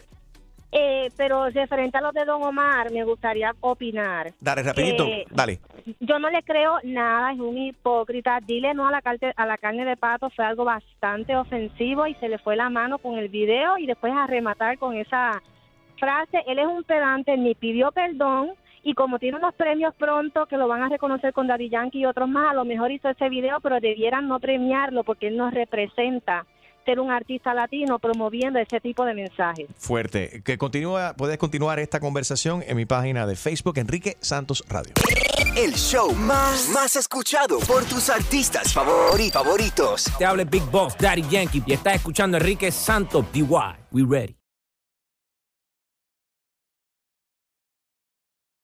Eh, pero referente a los de Don Omar, me gustaría opinar. Dale, rapidito. Dale. Yo no le creo nada, es un hipócrita. Dile no a la, carne, a la carne de pato fue algo bastante ofensivo y se le fue la mano con el video y después a rematar con esa frase. Él es un pedante, ni pidió perdón y como tiene unos premios pronto que lo van a reconocer con Daddy Yankee y otros más, a lo mejor hizo ese video, pero debieran no premiarlo porque él nos representa ser un artista latino promoviendo ese tipo de mensajes. Fuerte. Que continúa, puedes continuar esta conversación en mi página de Facebook, Enrique Santos Radio. El show más, más escuchado por tus artistas favori- favoritos. Te habla Big Boss, Daddy Yankee, y estás escuchando a Enrique Santos, DY. We ready.